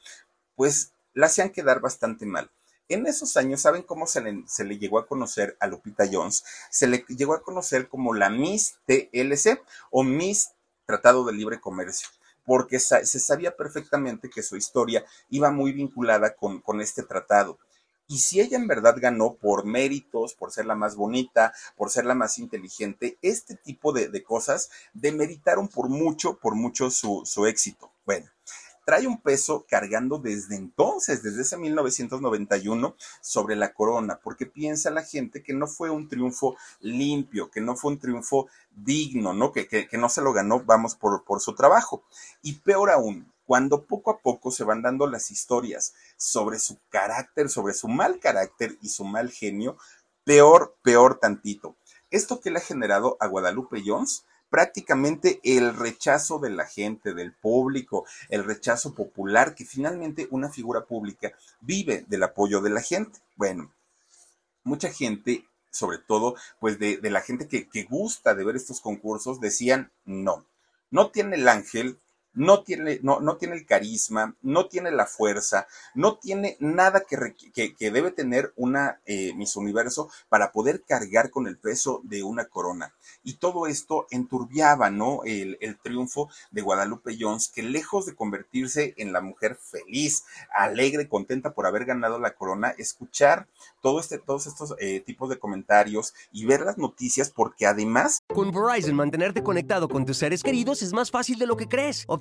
pues la hacían quedar bastante mal. En esos años, ¿saben cómo se le, se le, llegó a conocer a Lupita Jones? Se le llegó a conocer como la Miss TLC o Miss Tratado de Libre Comercio porque se sabía perfectamente que su historia iba muy vinculada con, con este tratado. Y si ella en verdad ganó por méritos, por ser la más bonita, por ser la más inteligente, este tipo de, de cosas demeritaron por mucho, por mucho su, su éxito. Bueno, trae un peso cargando desde entonces, desde ese 1991, sobre la corona, porque piensa la gente que no fue un triunfo limpio, que no fue un triunfo digno, ¿no? Que, que, no se lo ganó, vamos, por, por su trabajo. Y peor aún, cuando poco a poco se van dando las historias sobre su carácter, sobre su mal carácter y su mal genio, peor, peor tantito. Esto que le ha generado a Guadalupe Jones prácticamente el rechazo de la gente, del público, el rechazo popular, que finalmente una figura pública vive del apoyo de la gente. Bueno, mucha gente, sobre todo, pues de, la gente que, que gusta de ver estos concursos, decían no. No tiene el ángel, no tiene, no, no tiene el carisma, no tiene la fuerza, no tiene nada que, que, debe tener una eh, Miss Universo para poder cargar con el peso de una corona. Y todo esto enturbiaba, ¿no? El, el triunfo de Guadalupe Jones, que lejos de convertirse en la mujer feliz, alegre, contenta por haber ganado la corona, escuchar todo este, todos estos eh, tipos de comentarios y ver las noticias, porque además... Con Verizon, mantenerte conectado con tus seres queridos es más fácil de lo que crees.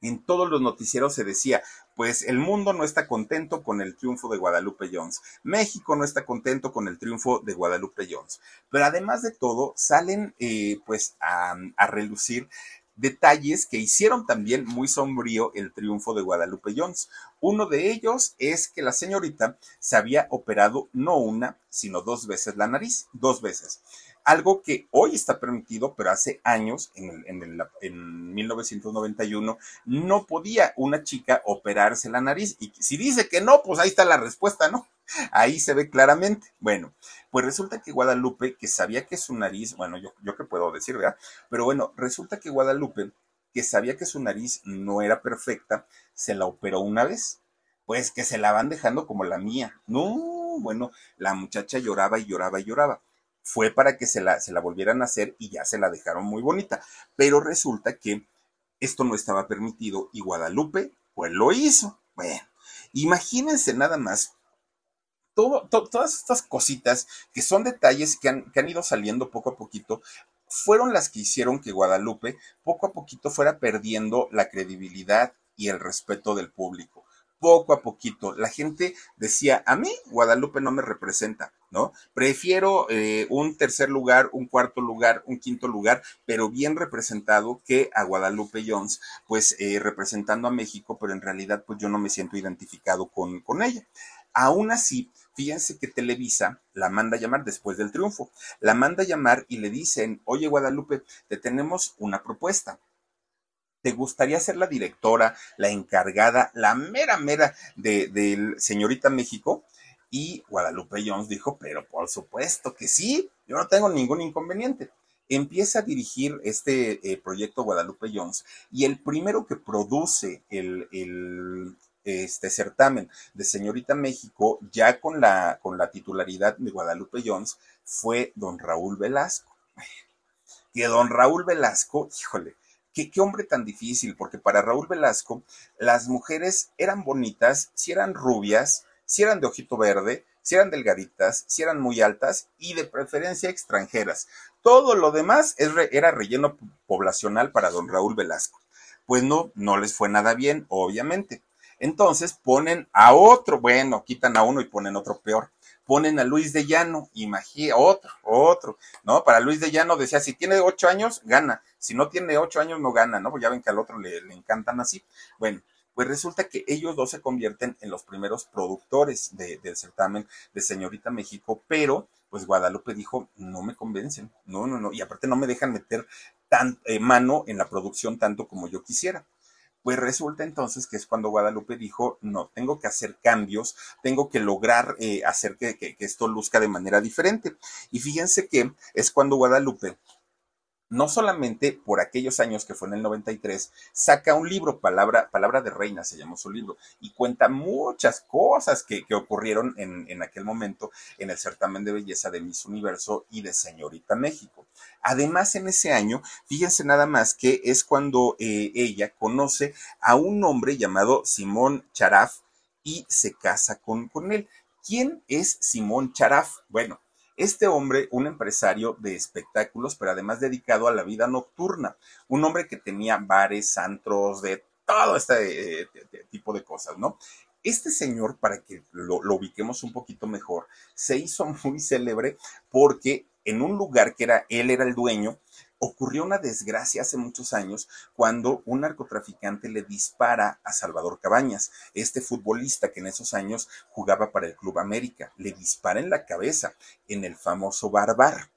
en todos los noticieros se decía, pues el mundo no está contento con el triunfo de Guadalupe Jones, México no está contento con el triunfo de Guadalupe Jones, pero además de todo salen eh, pues a, a relucir detalles que hicieron también muy sombrío el triunfo de Guadalupe Jones. Uno de ellos es que la señorita se había operado no una, sino dos veces la nariz, dos veces algo que hoy está permitido, pero hace años, en, en, en 1991, no podía una chica operarse la nariz. Y si dice que no, pues ahí está la respuesta, ¿no? Ahí se ve claramente. Bueno, pues resulta que Guadalupe, que sabía que su nariz, bueno, yo, yo qué puedo decir, ¿verdad? Pero bueno, resulta que Guadalupe, que sabía que su nariz no era perfecta, se la operó una vez. Pues que se la van dejando como la mía. No, bueno, la muchacha lloraba y lloraba y lloraba. Fue para que se la, se la volvieran a hacer y ya se la dejaron muy bonita. Pero resulta que esto no estaba permitido y Guadalupe, pues lo hizo. Bueno, imagínense nada más todas estas cositas que son detalles que han, han ido saliendo poco a poquito, fueron las que hicieron que Guadalupe poco a poquito fuera perdiendo la credibilidad y el respeto del público. Poco a poquito. La gente decía, a mí Guadalupe no me representa, ¿no? Prefiero eh, un tercer lugar, un cuarto lugar, un quinto lugar, pero bien representado que a Guadalupe Jones, pues eh, representando a México, pero en realidad pues yo no me siento identificado con, con ella. Aún así, fíjense que Televisa la manda a llamar después del triunfo. La manda a llamar y le dicen, oye Guadalupe, te tenemos una propuesta. ¿Te gustaría ser la directora, la encargada, la mera mera de, señorita México? Y Guadalupe Jones dijo, pero por supuesto que sí, yo no tengo ningún inconveniente. Empieza a dirigir este eh, proyecto Guadalupe Jones y el primero que produce el, este certamen de Señorita México, ya con la, con la titularidad de Guadalupe Jones, fue don Raúl Velasco. Que don Raúl Velasco, híjole, qué, qué hombre tan difícil, porque para Raúl Velasco las mujeres eran bonitas, si eran rubias, si eran de ojito verde, si eran delgaditas, si eran muy altas y de preferencia extranjeras. Todo lo demás era relleno poblacional para don Raúl Velasco. Pues no, no les fue nada bien, obviamente. Entonces ponen a otro, bueno, quitan a uno y ponen otro peor. Ponen a Luis de Llano, imagina, otro, otro, ¿no? Para Luis de Llano decía, si tiene ocho años, gana. Si no tiene ocho años, no gana, ¿no? Pues ya ven que al otro le, encantan así. Bueno, pues resulta que ellos dos se convierten en los primeros productores del certamen de Señorita México, pero pues Guadalupe dijo, no me convencen, no, no, no, y aparte no me dejan meter tan, eh, mano en la producción tanto como yo quisiera. Pues resulta entonces que es cuando Guadalupe dijo, no, tengo que hacer cambios, tengo que lograr eh, hacer que, esto luzca de manera diferente. Y fíjense que es cuando Guadalupe no solamente por aquellos años que fue en el 93, saca un libro, Palabra, Palabra de Reina se llamó su libro, y cuenta muchas cosas que, ocurrieron en, en, aquel momento en el certamen de belleza de Miss Universo y de Señorita México. Además, en ese año, fíjense nada más que es cuando eh, ella conoce a un hombre llamado Simón Charaf y se casa con, con él. ¿Quién es Simón Charaf? Bueno, este hombre, un empresario de espectáculos, pero además dedicado a la vida nocturna, un hombre que tenía bares, antros, de todo este eh, tipo de cosas, ¿no? Este señor, para que lo, lo, ubiquemos un poquito mejor, se hizo muy célebre porque en un lugar que era, él era el dueño, ocurrió una desgracia hace muchos años cuando un narcotraficante le dispara a Salvador Cabañas, este futbolista que en esos años jugaba para el Club América, le dispara en la cabeza en el famoso Barbar.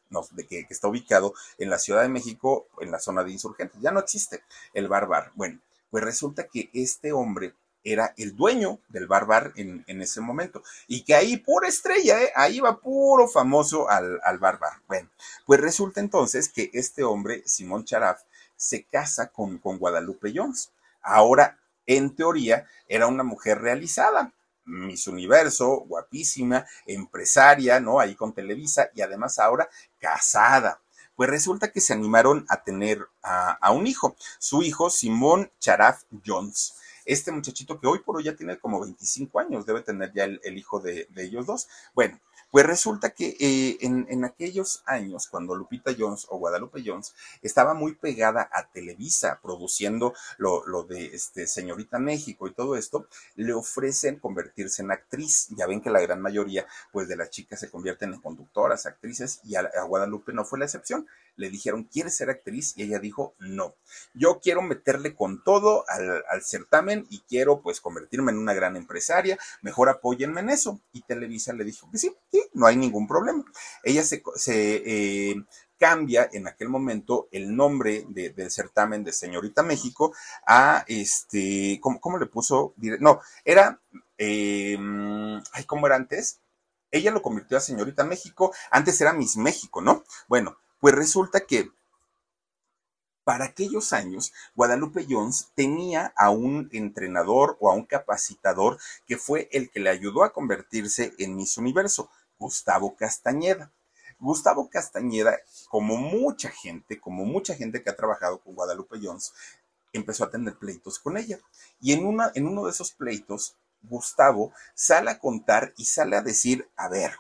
Que, que, está ubicado en la Ciudad de México, en la zona de insurgentes. Ya no existe el Barbar. Bueno, pues resulta que este hombre era el dueño del Barbar en, en, ese momento. Y que ahí, pura estrella, ¿eh? ahí va puro famoso al, al Barbar. Bueno, pues resulta entonces que este hombre, Simón Charaf, se casa con, con Guadalupe Jones. Ahora, en teoría, era una mujer realizada. Miss Universo, guapísima, empresaria, ¿no? Ahí con Televisa y además ahora casada. Pues resulta que se animaron a tener a, a un hijo, su hijo Simón Charaf Jones este muchachito que hoy por hoy ya tiene como 25 años, debe tener ya el, hijo de, ellos dos. Bueno, pues resulta que eh, en, aquellos años, cuando Lupita Jones o Guadalupe Jones estaba muy pegada a Televisa, produciendo lo, de este, Señorita México y todo esto, le ofrecen convertirse en actriz. Ya ven que la gran mayoría, pues, de las chicas se convierten en conductoras, actrices, y a Guadalupe no fue la excepción le dijeron, ¿quieres ser actriz? Y ella dijo, no, yo quiero meterle con todo al, certamen y quiero pues convertirme en una gran empresaria, mejor apóyenme en eso. Y Televisa le dijo que sí, sí, no hay ningún problema. Ella se, eh, cambia en aquel momento el nombre del certamen de Señorita México a este, ¿cómo, le puso? No, era, eh, ay, ¿cómo era antes? Ella lo convirtió a Señorita México, antes era Miss México, ¿no? Bueno, pues resulta que para aquellos años, Guadalupe Jones tenía a un entrenador o a un capacitador que fue el que le ayudó a convertirse en Miss Universo, Gustavo Castañeda. Gustavo Castañeda, como mucha gente, como mucha gente que ha trabajado con Guadalupe Jones, empezó a tener pleitos con ella. Y en, una, en uno de esos pleitos, Gustavo sale a contar y sale a decir, a ver,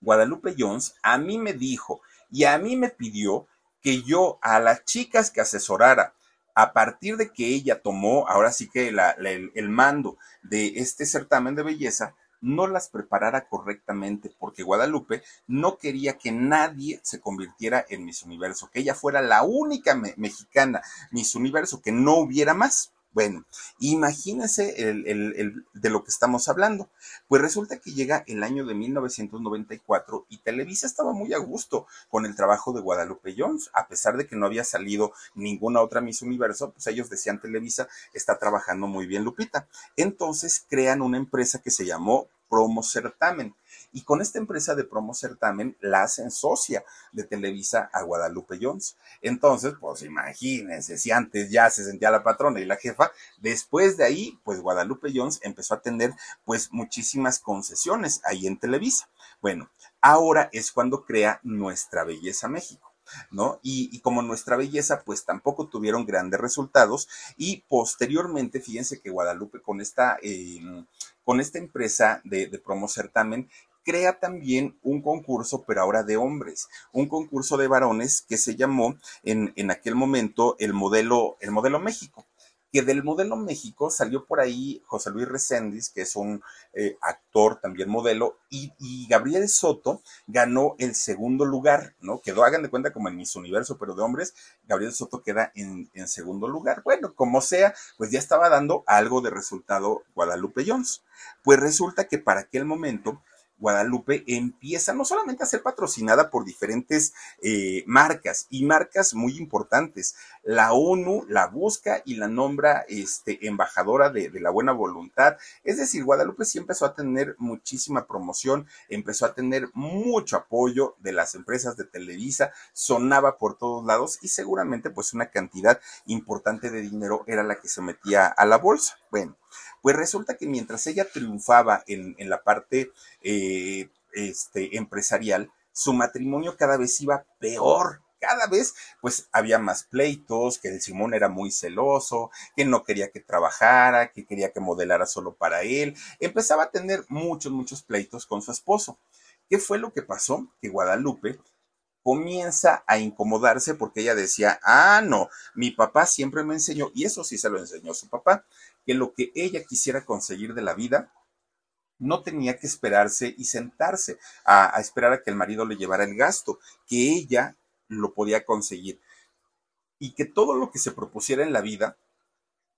Guadalupe Jones a mí me dijo y a mí me pidió que yo a las chicas que asesorara a partir de que ella tomó ahora sí que el, mando de este certamen de belleza, no las preparara correctamente, porque Guadalupe no quería que nadie se convirtiera en Miss Universo, que ella fuera la única mexicana Miss Universo, que no hubiera más. Bueno, imagínense el, de lo que estamos hablando. Pues resulta que llega el año de 1994 y Televisa estaba muy a gusto con el trabajo de Guadalupe Jones, a pesar de que no había salido ninguna otra Miss Universo, pues ellos decían Televisa está trabajando muy bien Lupita. Entonces crean una empresa que se llamó Promo Certamen y con esta empresa de promo certamen la hacen socia de Televisa a Guadalupe Jones. Entonces, pues imagínense, si antes ya se sentía la patrona y la jefa, después de ahí, pues Guadalupe Jones empezó a tener pues muchísimas concesiones ahí en Televisa. Bueno, ahora es cuando crea Nuestra Belleza México. ¿no? Y, como nuestra belleza, pues tampoco tuvieron grandes resultados. Y posteriormente, fíjense que Guadalupe con esta, em, con esta empresa de, de promo certamen crea también un concurso, pero ahora de hombres, un concurso de varones que se llamó en, en aquel momento el modelo, el modelo México que del modelo México salió por ahí José Luis Reséndiz, que es un eh, actor, también modelo, y, Gabriel Soto ganó el segundo lugar, ¿no? Quedó, hagan de cuenta, como en Miss Universo, pero de hombres, Gabriel Soto queda en, en segundo lugar. Bueno, como sea, pues ya estaba dando algo de resultado Guadalupe Jones. Pues resulta que para aquel momento Guadalupe empieza no solamente a ser patrocinada por diferentes eh, marcas y marcas muy importantes. La ONU la busca y la nombra este, embajadora de, la buena voluntad. Es decir, Guadalupe sí empezó a tener muchísima promoción, empezó a tener mucho apoyo de las empresas de Televisa, sonaba por todos lados y seguramente pues una cantidad importante de dinero era la que se metía a la bolsa. Bueno, pues resulta que mientras ella triunfaba en, la parte eh, este, empresarial, su matrimonio cada vez iba peor. Cada vez, pues, había más pleitos, que el Simón era muy celoso, que no quería que trabajara, que quería que modelara solo para él. Empezaba a tener muchos, muchos pleitos con su esposo. ¿Qué fue lo que pasó? Que Guadalupe comienza a incomodarse porque ella decía, ah, no, mi papá siempre me enseñó, y eso sí se lo enseñó su papá, que lo que ella quisiera conseguir de la vida no tenía que esperarse y sentarse a, esperar a que el marido le llevara el gasto, que ella lo podía conseguir. Y que todo lo que se propusiera en la vida,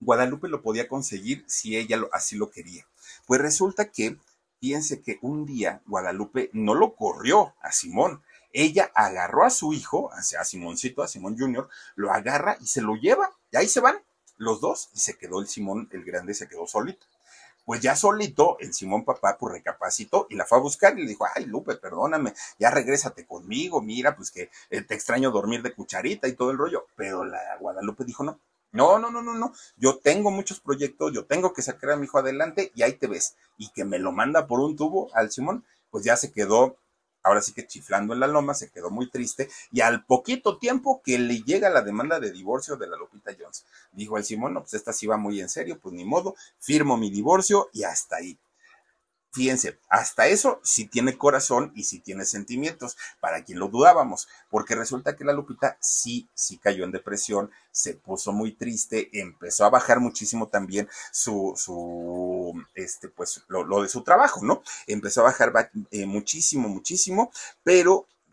Guadalupe lo podía conseguir si ella así lo quería. Pues resulta que, fíjense que un día Guadalupe no lo corrió a Simón, ella agarró a su hijo, a Simoncito, a Simón Jr., lo agarra y se lo lleva, y ahí se van los dos, y se quedó el Simón, el grande, se quedó solito. Pues ya solito, el Simón papá pues recapacitó y la fue a buscar y le dijo, ay Lupe, perdóname, ya regrésate conmigo, mira, pues que eh, te extraño dormir de cucharita y todo el rollo. Pero la Guadalupe dijo, no, no, no, no, no, no. Yo tengo muchos proyectos, yo tengo que sacar a mi hijo adelante y ahí te ves. Y que me lo manda por un tubo al Simón, pues ya se quedó ahora sí que chiflando en la loma, se quedó muy triste y al poquito tiempo que le llega la demanda de divorcio de la Lupita Jones, dijo el Simón, no, pues esta sí va muy en serio, pues ni modo, firmo mi divorcio y hasta ahí. Fíjense, hasta eso sí tiene corazón y sí tiene sentimientos, para quien lo dudábamos, porque resulta que la Lupita sí, sí cayó en depresión, se puso muy triste, empezó a bajar muchísimo también su, su, este, pues lo, de su trabajo, ¿no? Empezó a bajar eh, muchísimo, muchísimo, pero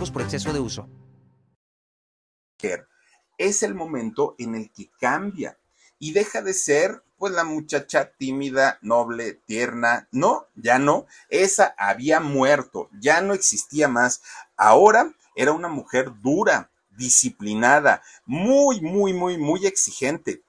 por exceso de uso. Es el momento en el que cambia y deja de ser pues la muchacha tímida, noble, tierna. No, ya no. Esa había muerto, ya no existía más. Ahora era una mujer dura, disciplinada, muy, muy, muy, muy exigente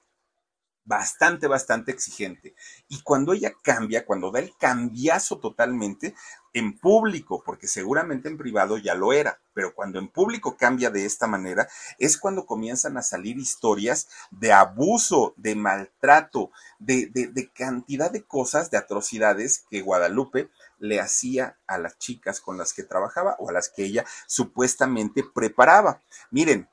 bastante, bastante exigente. Y cuando ella cambia, cuando da el cambiazo totalmente, en público, porque seguramente en privado ya lo era, pero cuando en público cambia de esta manera, es cuando comienzan a salir historias de abuso, de maltrato, de, de, cantidad de cosas, de atrocidades que Guadalupe le hacía a las chicas con las que trabajaba o a las que ella supuestamente preparaba. Miren,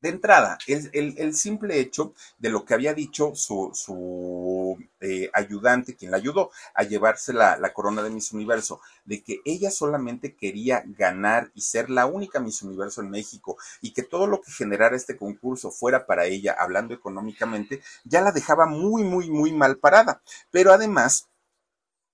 de entrada, el, el, simple hecho de lo que había dicho su, su eh, ayudante, quien la ayudó a llevarse la, la, corona de Miss Universo, de que ella solamente quería ganar y ser la única Miss Universo en México y que todo lo que generara este concurso fuera para ella, hablando económicamente, ya la dejaba muy, muy, muy mal parada. Pero además,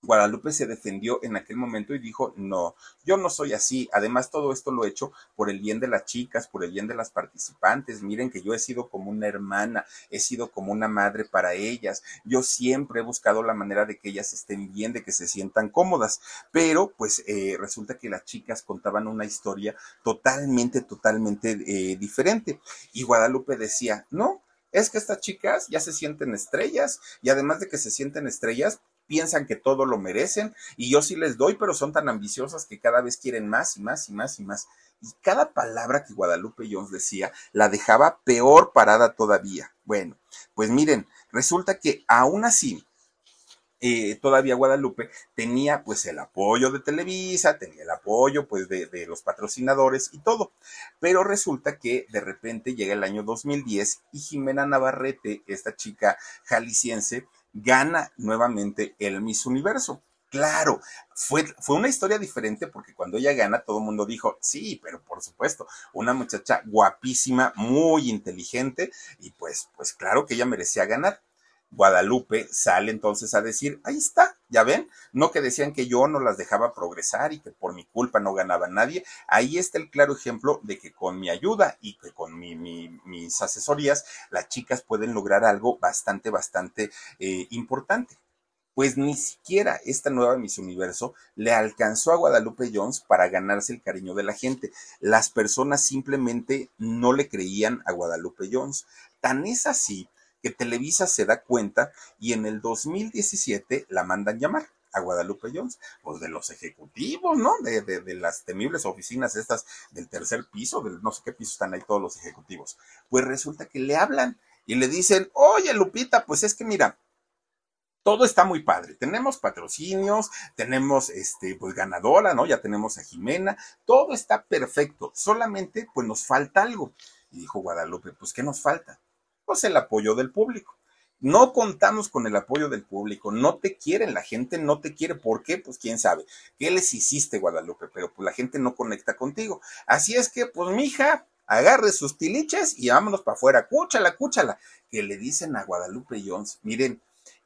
Guadalupe se defendió en aquel momento y dijo, no, yo no soy así. Además, todo esto lo he hecho por el bien de las chicas, por el bien de las participantes. Miren que yo he sido como una hermana, he sido como una madre para ellas. Yo siempre he buscado la manera de que ellas estén bien, de que se sientan cómodas. Pero, pues, eh, resulta que las chicas contaban una historia totalmente, totalmente eh, diferente. Y Guadalupe decía, no, es que estas chicas ya se sienten estrellas y además de que se sienten estrellas, piensan que todo lo merecen y yo sí les doy, pero son tan ambiciosas que cada vez quieren más y más y más y más. Y cada palabra que Guadalupe Jones decía la dejaba peor parada todavía. Bueno, pues miren, resulta que aún así, eh, todavía Guadalupe tenía pues el apoyo de Televisa, tenía el apoyo pues de, de, los patrocinadores y todo. Pero resulta que de repente llega el año 2010 y Jimena Navarrete, esta chica jalisciense, gana nuevamente el Miss Universo. Claro, fue, fue una historia diferente porque cuando ella gana todo el mundo dijo, sí, pero por supuesto, una muchacha guapísima, muy inteligente y pues, pues claro que ella merecía ganar. Guadalupe sale entonces a decir, ahí está, ya ven, no que decían que yo no las dejaba progresar y que por mi culpa no ganaba nadie, ahí está el claro ejemplo de que con mi ayuda y que con mis asesorías, las chicas pueden lograr algo bastante, bastante eh, importante. Pues ni siquiera esta nueva Miss Universo le alcanzó a Guadalupe Jones para ganarse el cariño de la gente. Las personas simplemente no le creían a Guadalupe Jones. Tan es así que Televisa se da cuenta y en el 2017 la mandan llamar a Guadalupe Jones, pues de los ejecutivos, ¿no? De, de, las temibles oficinas estas del tercer piso, del no sé qué piso están ahí todos los ejecutivos. Pues resulta que le hablan y le dicen, oye Lupita, pues es que mira, todo está muy padre. Tenemos patrocinios, tenemos este, pues ganadora, ¿no? Ya tenemos a Jimena, todo está perfecto. Solamente, pues nos falta algo. Y dijo Guadalupe, pues, ¿qué nos falta? Pues el apoyo del público. No contamos con el apoyo del público, no te quieren, la gente no te quiere. ¿Por qué? Pues quién sabe. ¿Qué les hiciste, Guadalupe? Pero pues la gente no conecta contigo. Así es que, pues, mija, agarre sus tiliches y vámonos para afuera. Cúchala, cúchala. Que le dicen a Guadalupe Jones, miren,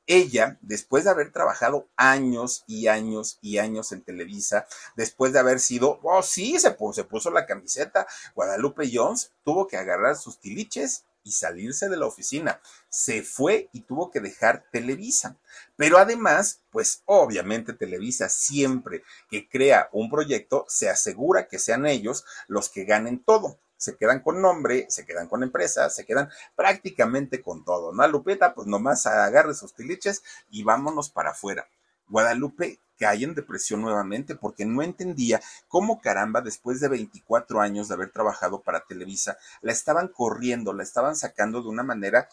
ella, después de haber trabajado años y años y años en Televisa, después de haber sido, oh sí, se puso, se puso la camiseta, Guadalupe Jones tuvo que agarrar sus tiliches y salirse de la oficina. Se fue y tuvo que dejar Televisa. Pero además, pues obviamente Televisa siempre que crea un proyecto se asegura que sean ellos los que ganen todo. Se quedan con nombre, se quedan con empresas, se quedan prácticamente con todo. ¿No? Lupeta, pues nomás agarre sus tiliches y vámonos para afuera. Guadalupe cae en depresión nuevamente porque no entendía cómo caramba, después de 24 años de haber trabajado para Televisa, la estaban corriendo, la estaban sacando de una manera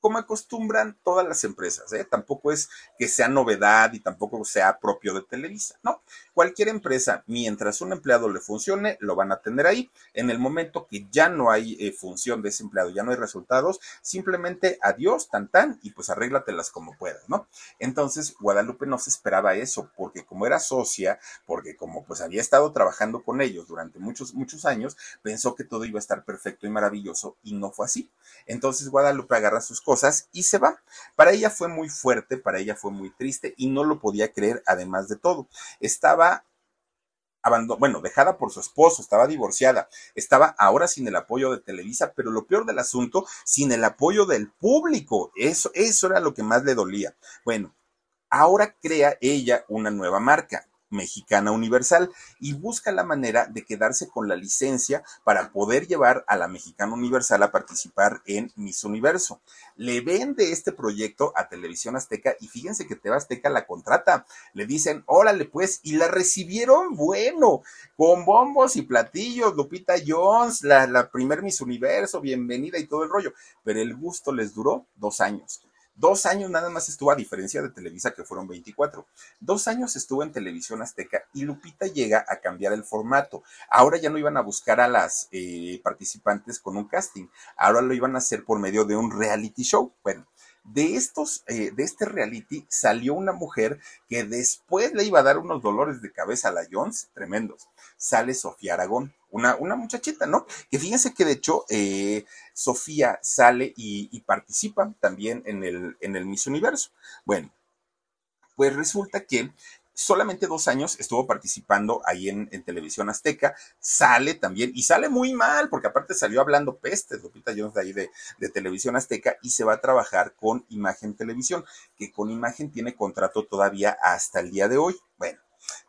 como acostumbran todas las empresas, ¿eh? Tampoco es que sea novedad y tampoco sea propio de Televisa, ¿no? Cualquier empresa, mientras un empleado le funcione, lo van a tener ahí. En el momento que ya no hay eh, función de ese empleado, ya no hay resultados, simplemente adiós, tan tan, y pues arréglatelas como puedas, ¿no? Entonces, Guadalupe no se esperaba eso, porque como era socia, porque como pues había estado trabajando con ellos durante muchos, muchos años, pensó que todo iba a estar perfecto y maravilloso, y no fue así. Entonces, Guadalupe agarra sus cosas y se va. Para ella fue muy fuerte, para ella fue muy triste y no lo podía creer, además de todo. Estaba bueno, dejada por su esposo, estaba divorciada, estaba ahora sin el apoyo de Televisa, pero lo peor del asunto, sin el apoyo del público. Eso, eso era lo que más le dolía. Bueno, ahora crea ella una nueva marca. Mexicana Universal y busca la manera de quedarse con la licencia para poder llevar a la Mexicana Universal a participar en Miss Universo. Le vende este proyecto a Televisión Azteca y fíjense que TV Azteca la contrata. Le dicen, órale pues, y la recibieron, bueno, con bombos y platillos, Lupita Jones, la, la primer Miss Universo, bienvenida y todo el rollo. Pero el gusto les duró dos años. Dos años nada más estuvo, a diferencia de Televisa, que fueron 24. Dos años estuvo en Televisión Azteca y Lupita llega a cambiar el formato. Ahora ya no iban a buscar a las eh, participantes con un casting, ahora lo iban a hacer por medio de un reality show. Bueno, de estos, eh, de este reality salió una mujer que después le iba a dar unos dolores de cabeza a la Jones tremendos. Sale Sofía Aragón, una, una muchachita, ¿no? Que fíjense que de hecho eh, Sofía sale y, participa también en el, en el Miss Universo. Bueno, pues resulta que solamente dos años estuvo participando ahí en, Televisión Azteca, sale también, y sale muy mal, porque aparte salió hablando pestes, Lupita Jones de ahí de, de, Televisión Azteca, y se va a trabajar con Imagen Televisión, que con Imagen tiene contrato todavía hasta el día de hoy. Bueno,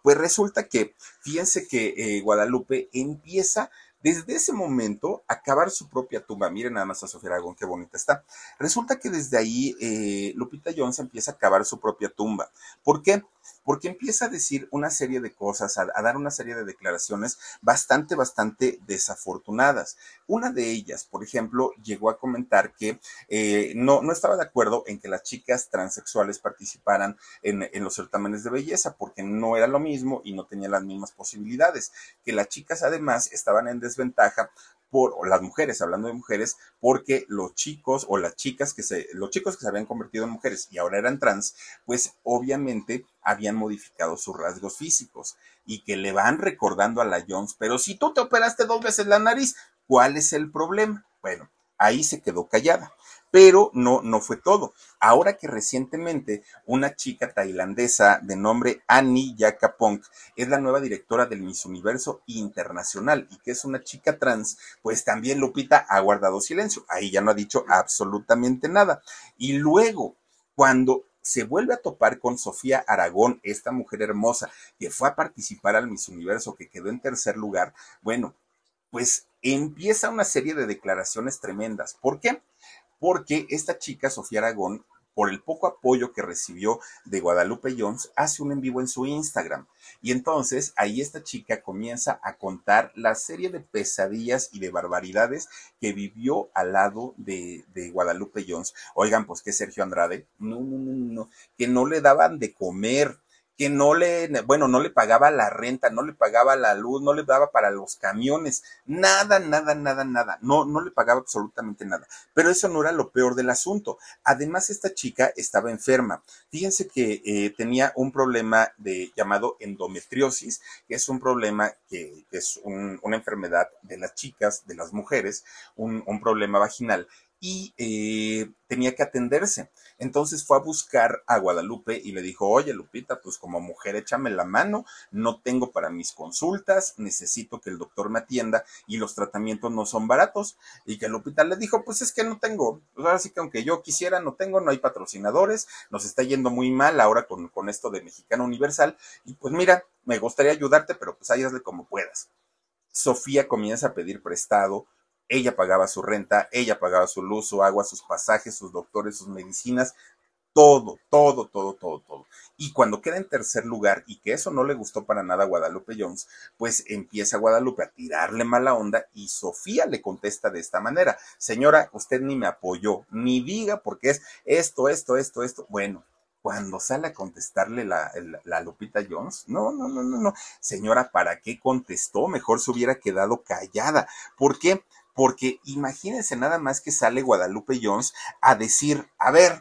pues resulta que, fíjense que eh, Guadalupe empieza desde ese momento acabar su propia tumba. Miren nada más a Sofía Aragón, qué bonita está. Resulta que desde ahí eh, Lupita Jones empieza a acabar su propia tumba. ¿Por qué? Porque empieza a decir una serie de cosas, a, dar una serie de declaraciones bastante, bastante desafortunadas. Una de ellas, por ejemplo, llegó a comentar que eh, no, no estaba de acuerdo en que las chicas transexuales participaran en, en los certámenes de belleza, porque no era lo mismo y no tenían las mismas posibilidades, que las chicas además estaban en desventaja por, las mujeres, hablando de mujeres, porque los chicos o las chicas que se, los chicos que se habían convertido en mujeres y ahora eran trans, pues obviamente habían modificado sus rasgos físicos y que le van recordando a la Jones, pero si tú te operaste dos veces la nariz, ¿cuál es el problema? Bueno, ahí se quedó callada. Pero no, no fue todo. Ahora que recientemente una chica tailandesa de nombre Annie Yakapong es la nueva directora del Miss Universo Internacional y que es una chica trans, pues también Lupita ha guardado silencio. Ahí ya no ha dicho absolutamente nada. Y luego, cuando se vuelve a topar con Sofía Aragón, esta mujer hermosa que fue a participar al Miss Universo, que quedó en tercer lugar, bueno, pues empieza una serie de declaraciones tremendas. ¿Por qué? Porque esta chica, Sofía Aragón, por el poco apoyo que recibió de Guadalupe Jones, hace un en vivo en su Instagram. Y entonces ahí esta chica comienza a contar la serie de pesadillas y de barbaridades que vivió al lado de, de Guadalupe Jones. Oigan, pues que Sergio Andrade, no, no, no, no, que no le daban de comer, que no le, bueno, no le pagaba la renta, no le pagaba la luz, no le daba para los camiones, nada, nada, nada, nada, no, no le pagaba absolutamente nada. Pero eso no era lo peor del asunto. Además, esta chica estaba enferma. Fíjense que eh, tenía un problema de llamado endometriosis, que es un problema que, es una enfermedad de las chicas, de las mujeres, un, un problema vaginal y eh, tenía que atenderse. Entonces fue a buscar a Guadalupe y le dijo, oye Lupita, pues como mujer échame la mano, no tengo para mis consultas, necesito que el doctor me atienda y los tratamientos no son baratos. Y que Lupita le dijo, pues es que no tengo, pues ahora sí que aunque yo quisiera, no tengo, no hay patrocinadores, nos está yendo muy mal ahora con, con esto de Mexicano Universal. Y pues mira, me gustaría ayudarte, pero pues ahí como puedas. Sofía comienza a pedir prestado, ella pagaba su renta, ella pagaba su luz, su agua, sus pasajes, sus doctores, sus medicinas, todo, todo, todo, todo, todo. Y cuando queda en tercer lugar y que eso no le gustó para nada a Guadalupe Jones, pues empieza Guadalupe a tirarle mala onda y Sofía le contesta de esta manera, señora, usted ni me apoyó, ni diga porque es esto, esto, esto, esto. Bueno, cuando sale a contestarle la, la, Lupita Jones, no, no, no, no, no, señora, ¿para qué contestó? Mejor se hubiera quedado callada. ¿Por qué? Porque imagínense nada más que sale Guadalupe Jones a decir, a ver,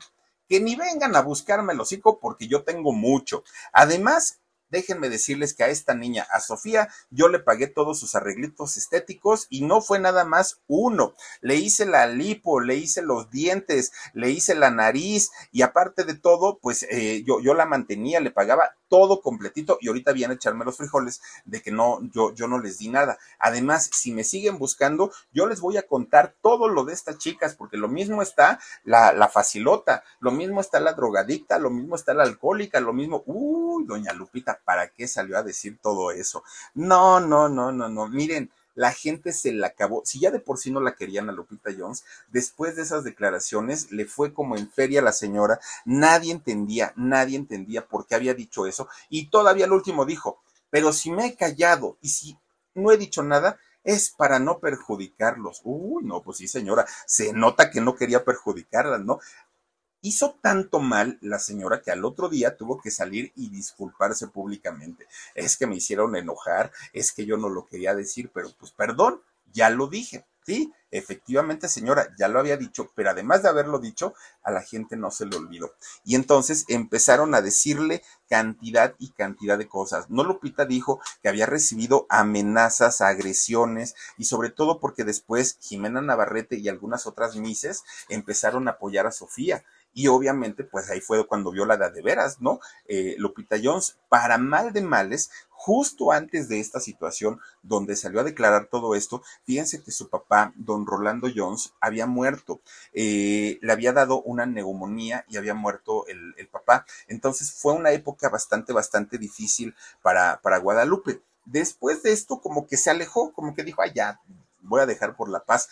que ni vengan a buscarme el hocico porque yo tengo mucho. Además, déjenme decirles que a esta niña, a Sofía, yo le pagué todos sus arreglitos estéticos y no fue nada más uno. Le hice la lipo, le hice los dientes, le hice la nariz y aparte de todo, pues eh, yo, yo la mantenía, le pagaba todo completito y ahorita viene a echarme los frijoles de que no, yo, yo no les di nada. Además, si me siguen buscando, yo les voy a contar todo lo de estas chicas, porque lo mismo está la, la facilota, lo mismo está la drogadicta, lo mismo está la alcohólica, lo mismo, uy, doña Lupita, ¿para qué salió a decir todo eso? No, no, no, no, no, miren, la gente se la acabó. Si ya de por sí no la querían a Lupita Jones, después de esas declaraciones le fue como en feria a la señora. Nadie entendía, nadie entendía por qué había dicho eso. Y todavía el último dijo, pero si me he callado y si no he dicho nada, es para no perjudicarlos. Uy, no, pues sí, señora, se nota que no quería perjudicarlas, ¿no? Hizo tanto mal la señora que al otro día tuvo que salir y disculparse públicamente. Es que me hicieron enojar, es que yo no lo quería decir, pero pues perdón, ya lo dije. Sí, efectivamente, señora, ya lo había dicho, pero además de haberlo dicho, a la gente no se le olvidó. Y entonces empezaron a decirle cantidad y cantidad de cosas. No Lupita dijo que había recibido amenazas, agresiones y sobre todo porque después Jimena Navarrete y algunas otras mises empezaron a apoyar a Sofía y obviamente, pues ahí fue cuando vio la de veras, ¿no? Eh, Lupita Jones, para mal de males, justo antes de esta situación donde salió a declarar todo esto, fíjense que su papá, don Rolando Jones, había muerto. Eh, le había dado una neumonía y había muerto el, papá. Entonces fue una época bastante, bastante difícil para, para Guadalupe. Después de esto, como que se alejó, como que dijo, ay, ya, voy a dejar por la paz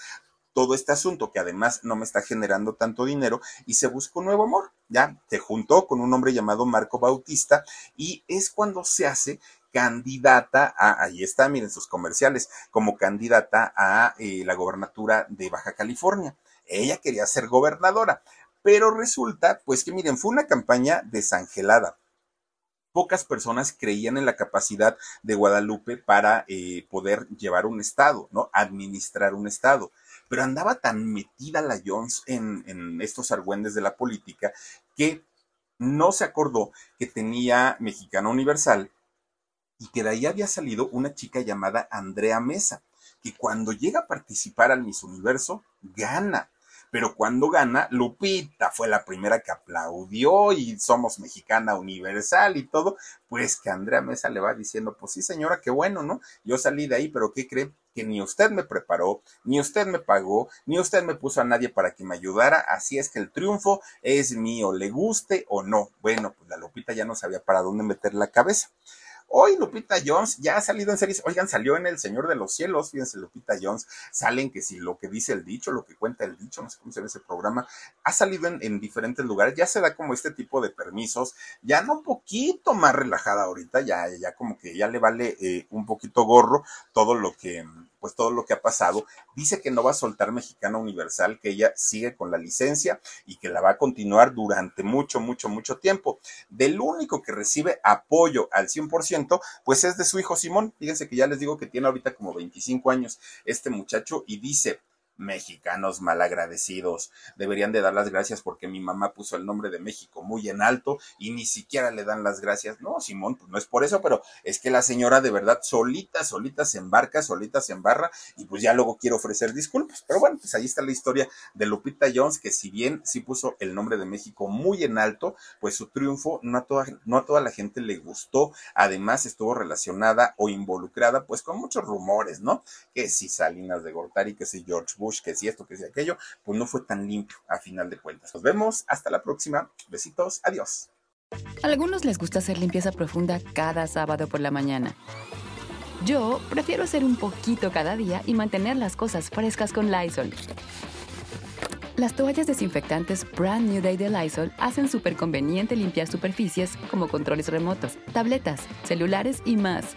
todo este asunto que además no me está generando tanto dinero y se busca un nuevo amor. Ya se juntó con un hombre llamado Marco Bautista y es cuando se hace candidata a, ahí está, miren sus comerciales, como candidata a eh, la gobernatura de Baja California. Ella quería ser gobernadora, pero resulta, pues que miren, fue una campaña desangelada pocas personas creían en la capacidad de Guadalupe para eh, poder llevar un Estado, ¿no? Administrar un Estado pero andaba tan metida la Jones en, estos argüendes de la política que no se acordó que tenía Mexicana Universal y que de ahí había salido una chica llamada Andrea Mesa, que cuando llega a participar al Miss Universo, gana pero cuando gana, Lupita fue la primera que aplaudió y somos mexicana universal y todo, pues que Andrea Mesa le va diciendo, pues sí señora, qué bueno, ¿no? Yo salí de ahí, pero ¿qué cree? Que ni usted me preparó, ni usted me pagó, ni usted me puso a nadie para que me ayudara, así es que el triunfo es mío, le guste o no. Bueno, pues la Lupita ya no sabía para dónde meter la cabeza. Hoy Lupita Jones ya ha salido en series, oigan, salió en El Señor de los Cielos, fíjense, Lupita Jones, salen que si lo que dice el dicho, lo que cuenta el dicho, no sé cómo se ve ese programa, ha salido en, diferentes lugares, ya se da como este tipo de permisos, ya no un poquito más relajada ahorita, ya, ya como que ya le vale eh, un poquito gorro todo lo que pues todo lo que ha pasado. Dice que no va a soltar Mexicana Universal, que ella sigue con la licencia y que la va a continuar durante mucho, mucho, mucho tiempo. Del único que recibe apoyo al 100%, pues es de su hijo Simón. Fíjense que ya les digo que tiene ahorita como 25 años este muchacho y dice, mexicanos malagradecidos. Deberían de dar las gracias porque mi mamá puso el nombre de México muy en alto y ni siquiera le dan las gracias. No, Simón, pues no es por eso, pero es que la señora de verdad solita, solita se embarca, solita se embarra y pues ya luego quiere ofrecer disculpas. Pero bueno, pues ahí está la historia de Lupita Jones, que si bien sí puso el nombre de México muy en alto, pues su triunfo no a toda, no a toda la gente le gustó. Además estuvo relacionada o involucrada pues con muchos rumores, ¿no? Que si Salinas de Gortari, que si George Bush, que si esto, que si aquello, pues no fue tan limpio a final de cuentas. Nos vemos, hasta la próxima. Besitos, adiós. A algunos les gusta hacer limpieza profunda cada sábado por la mañana. Yo prefiero hacer un poquito cada día y mantener las cosas frescas con Lysol. Las toallas desinfectantes Brand New Day de Lysol hacen súper conveniente limpiar superficies como controles remotos, tabletas, celulares y más,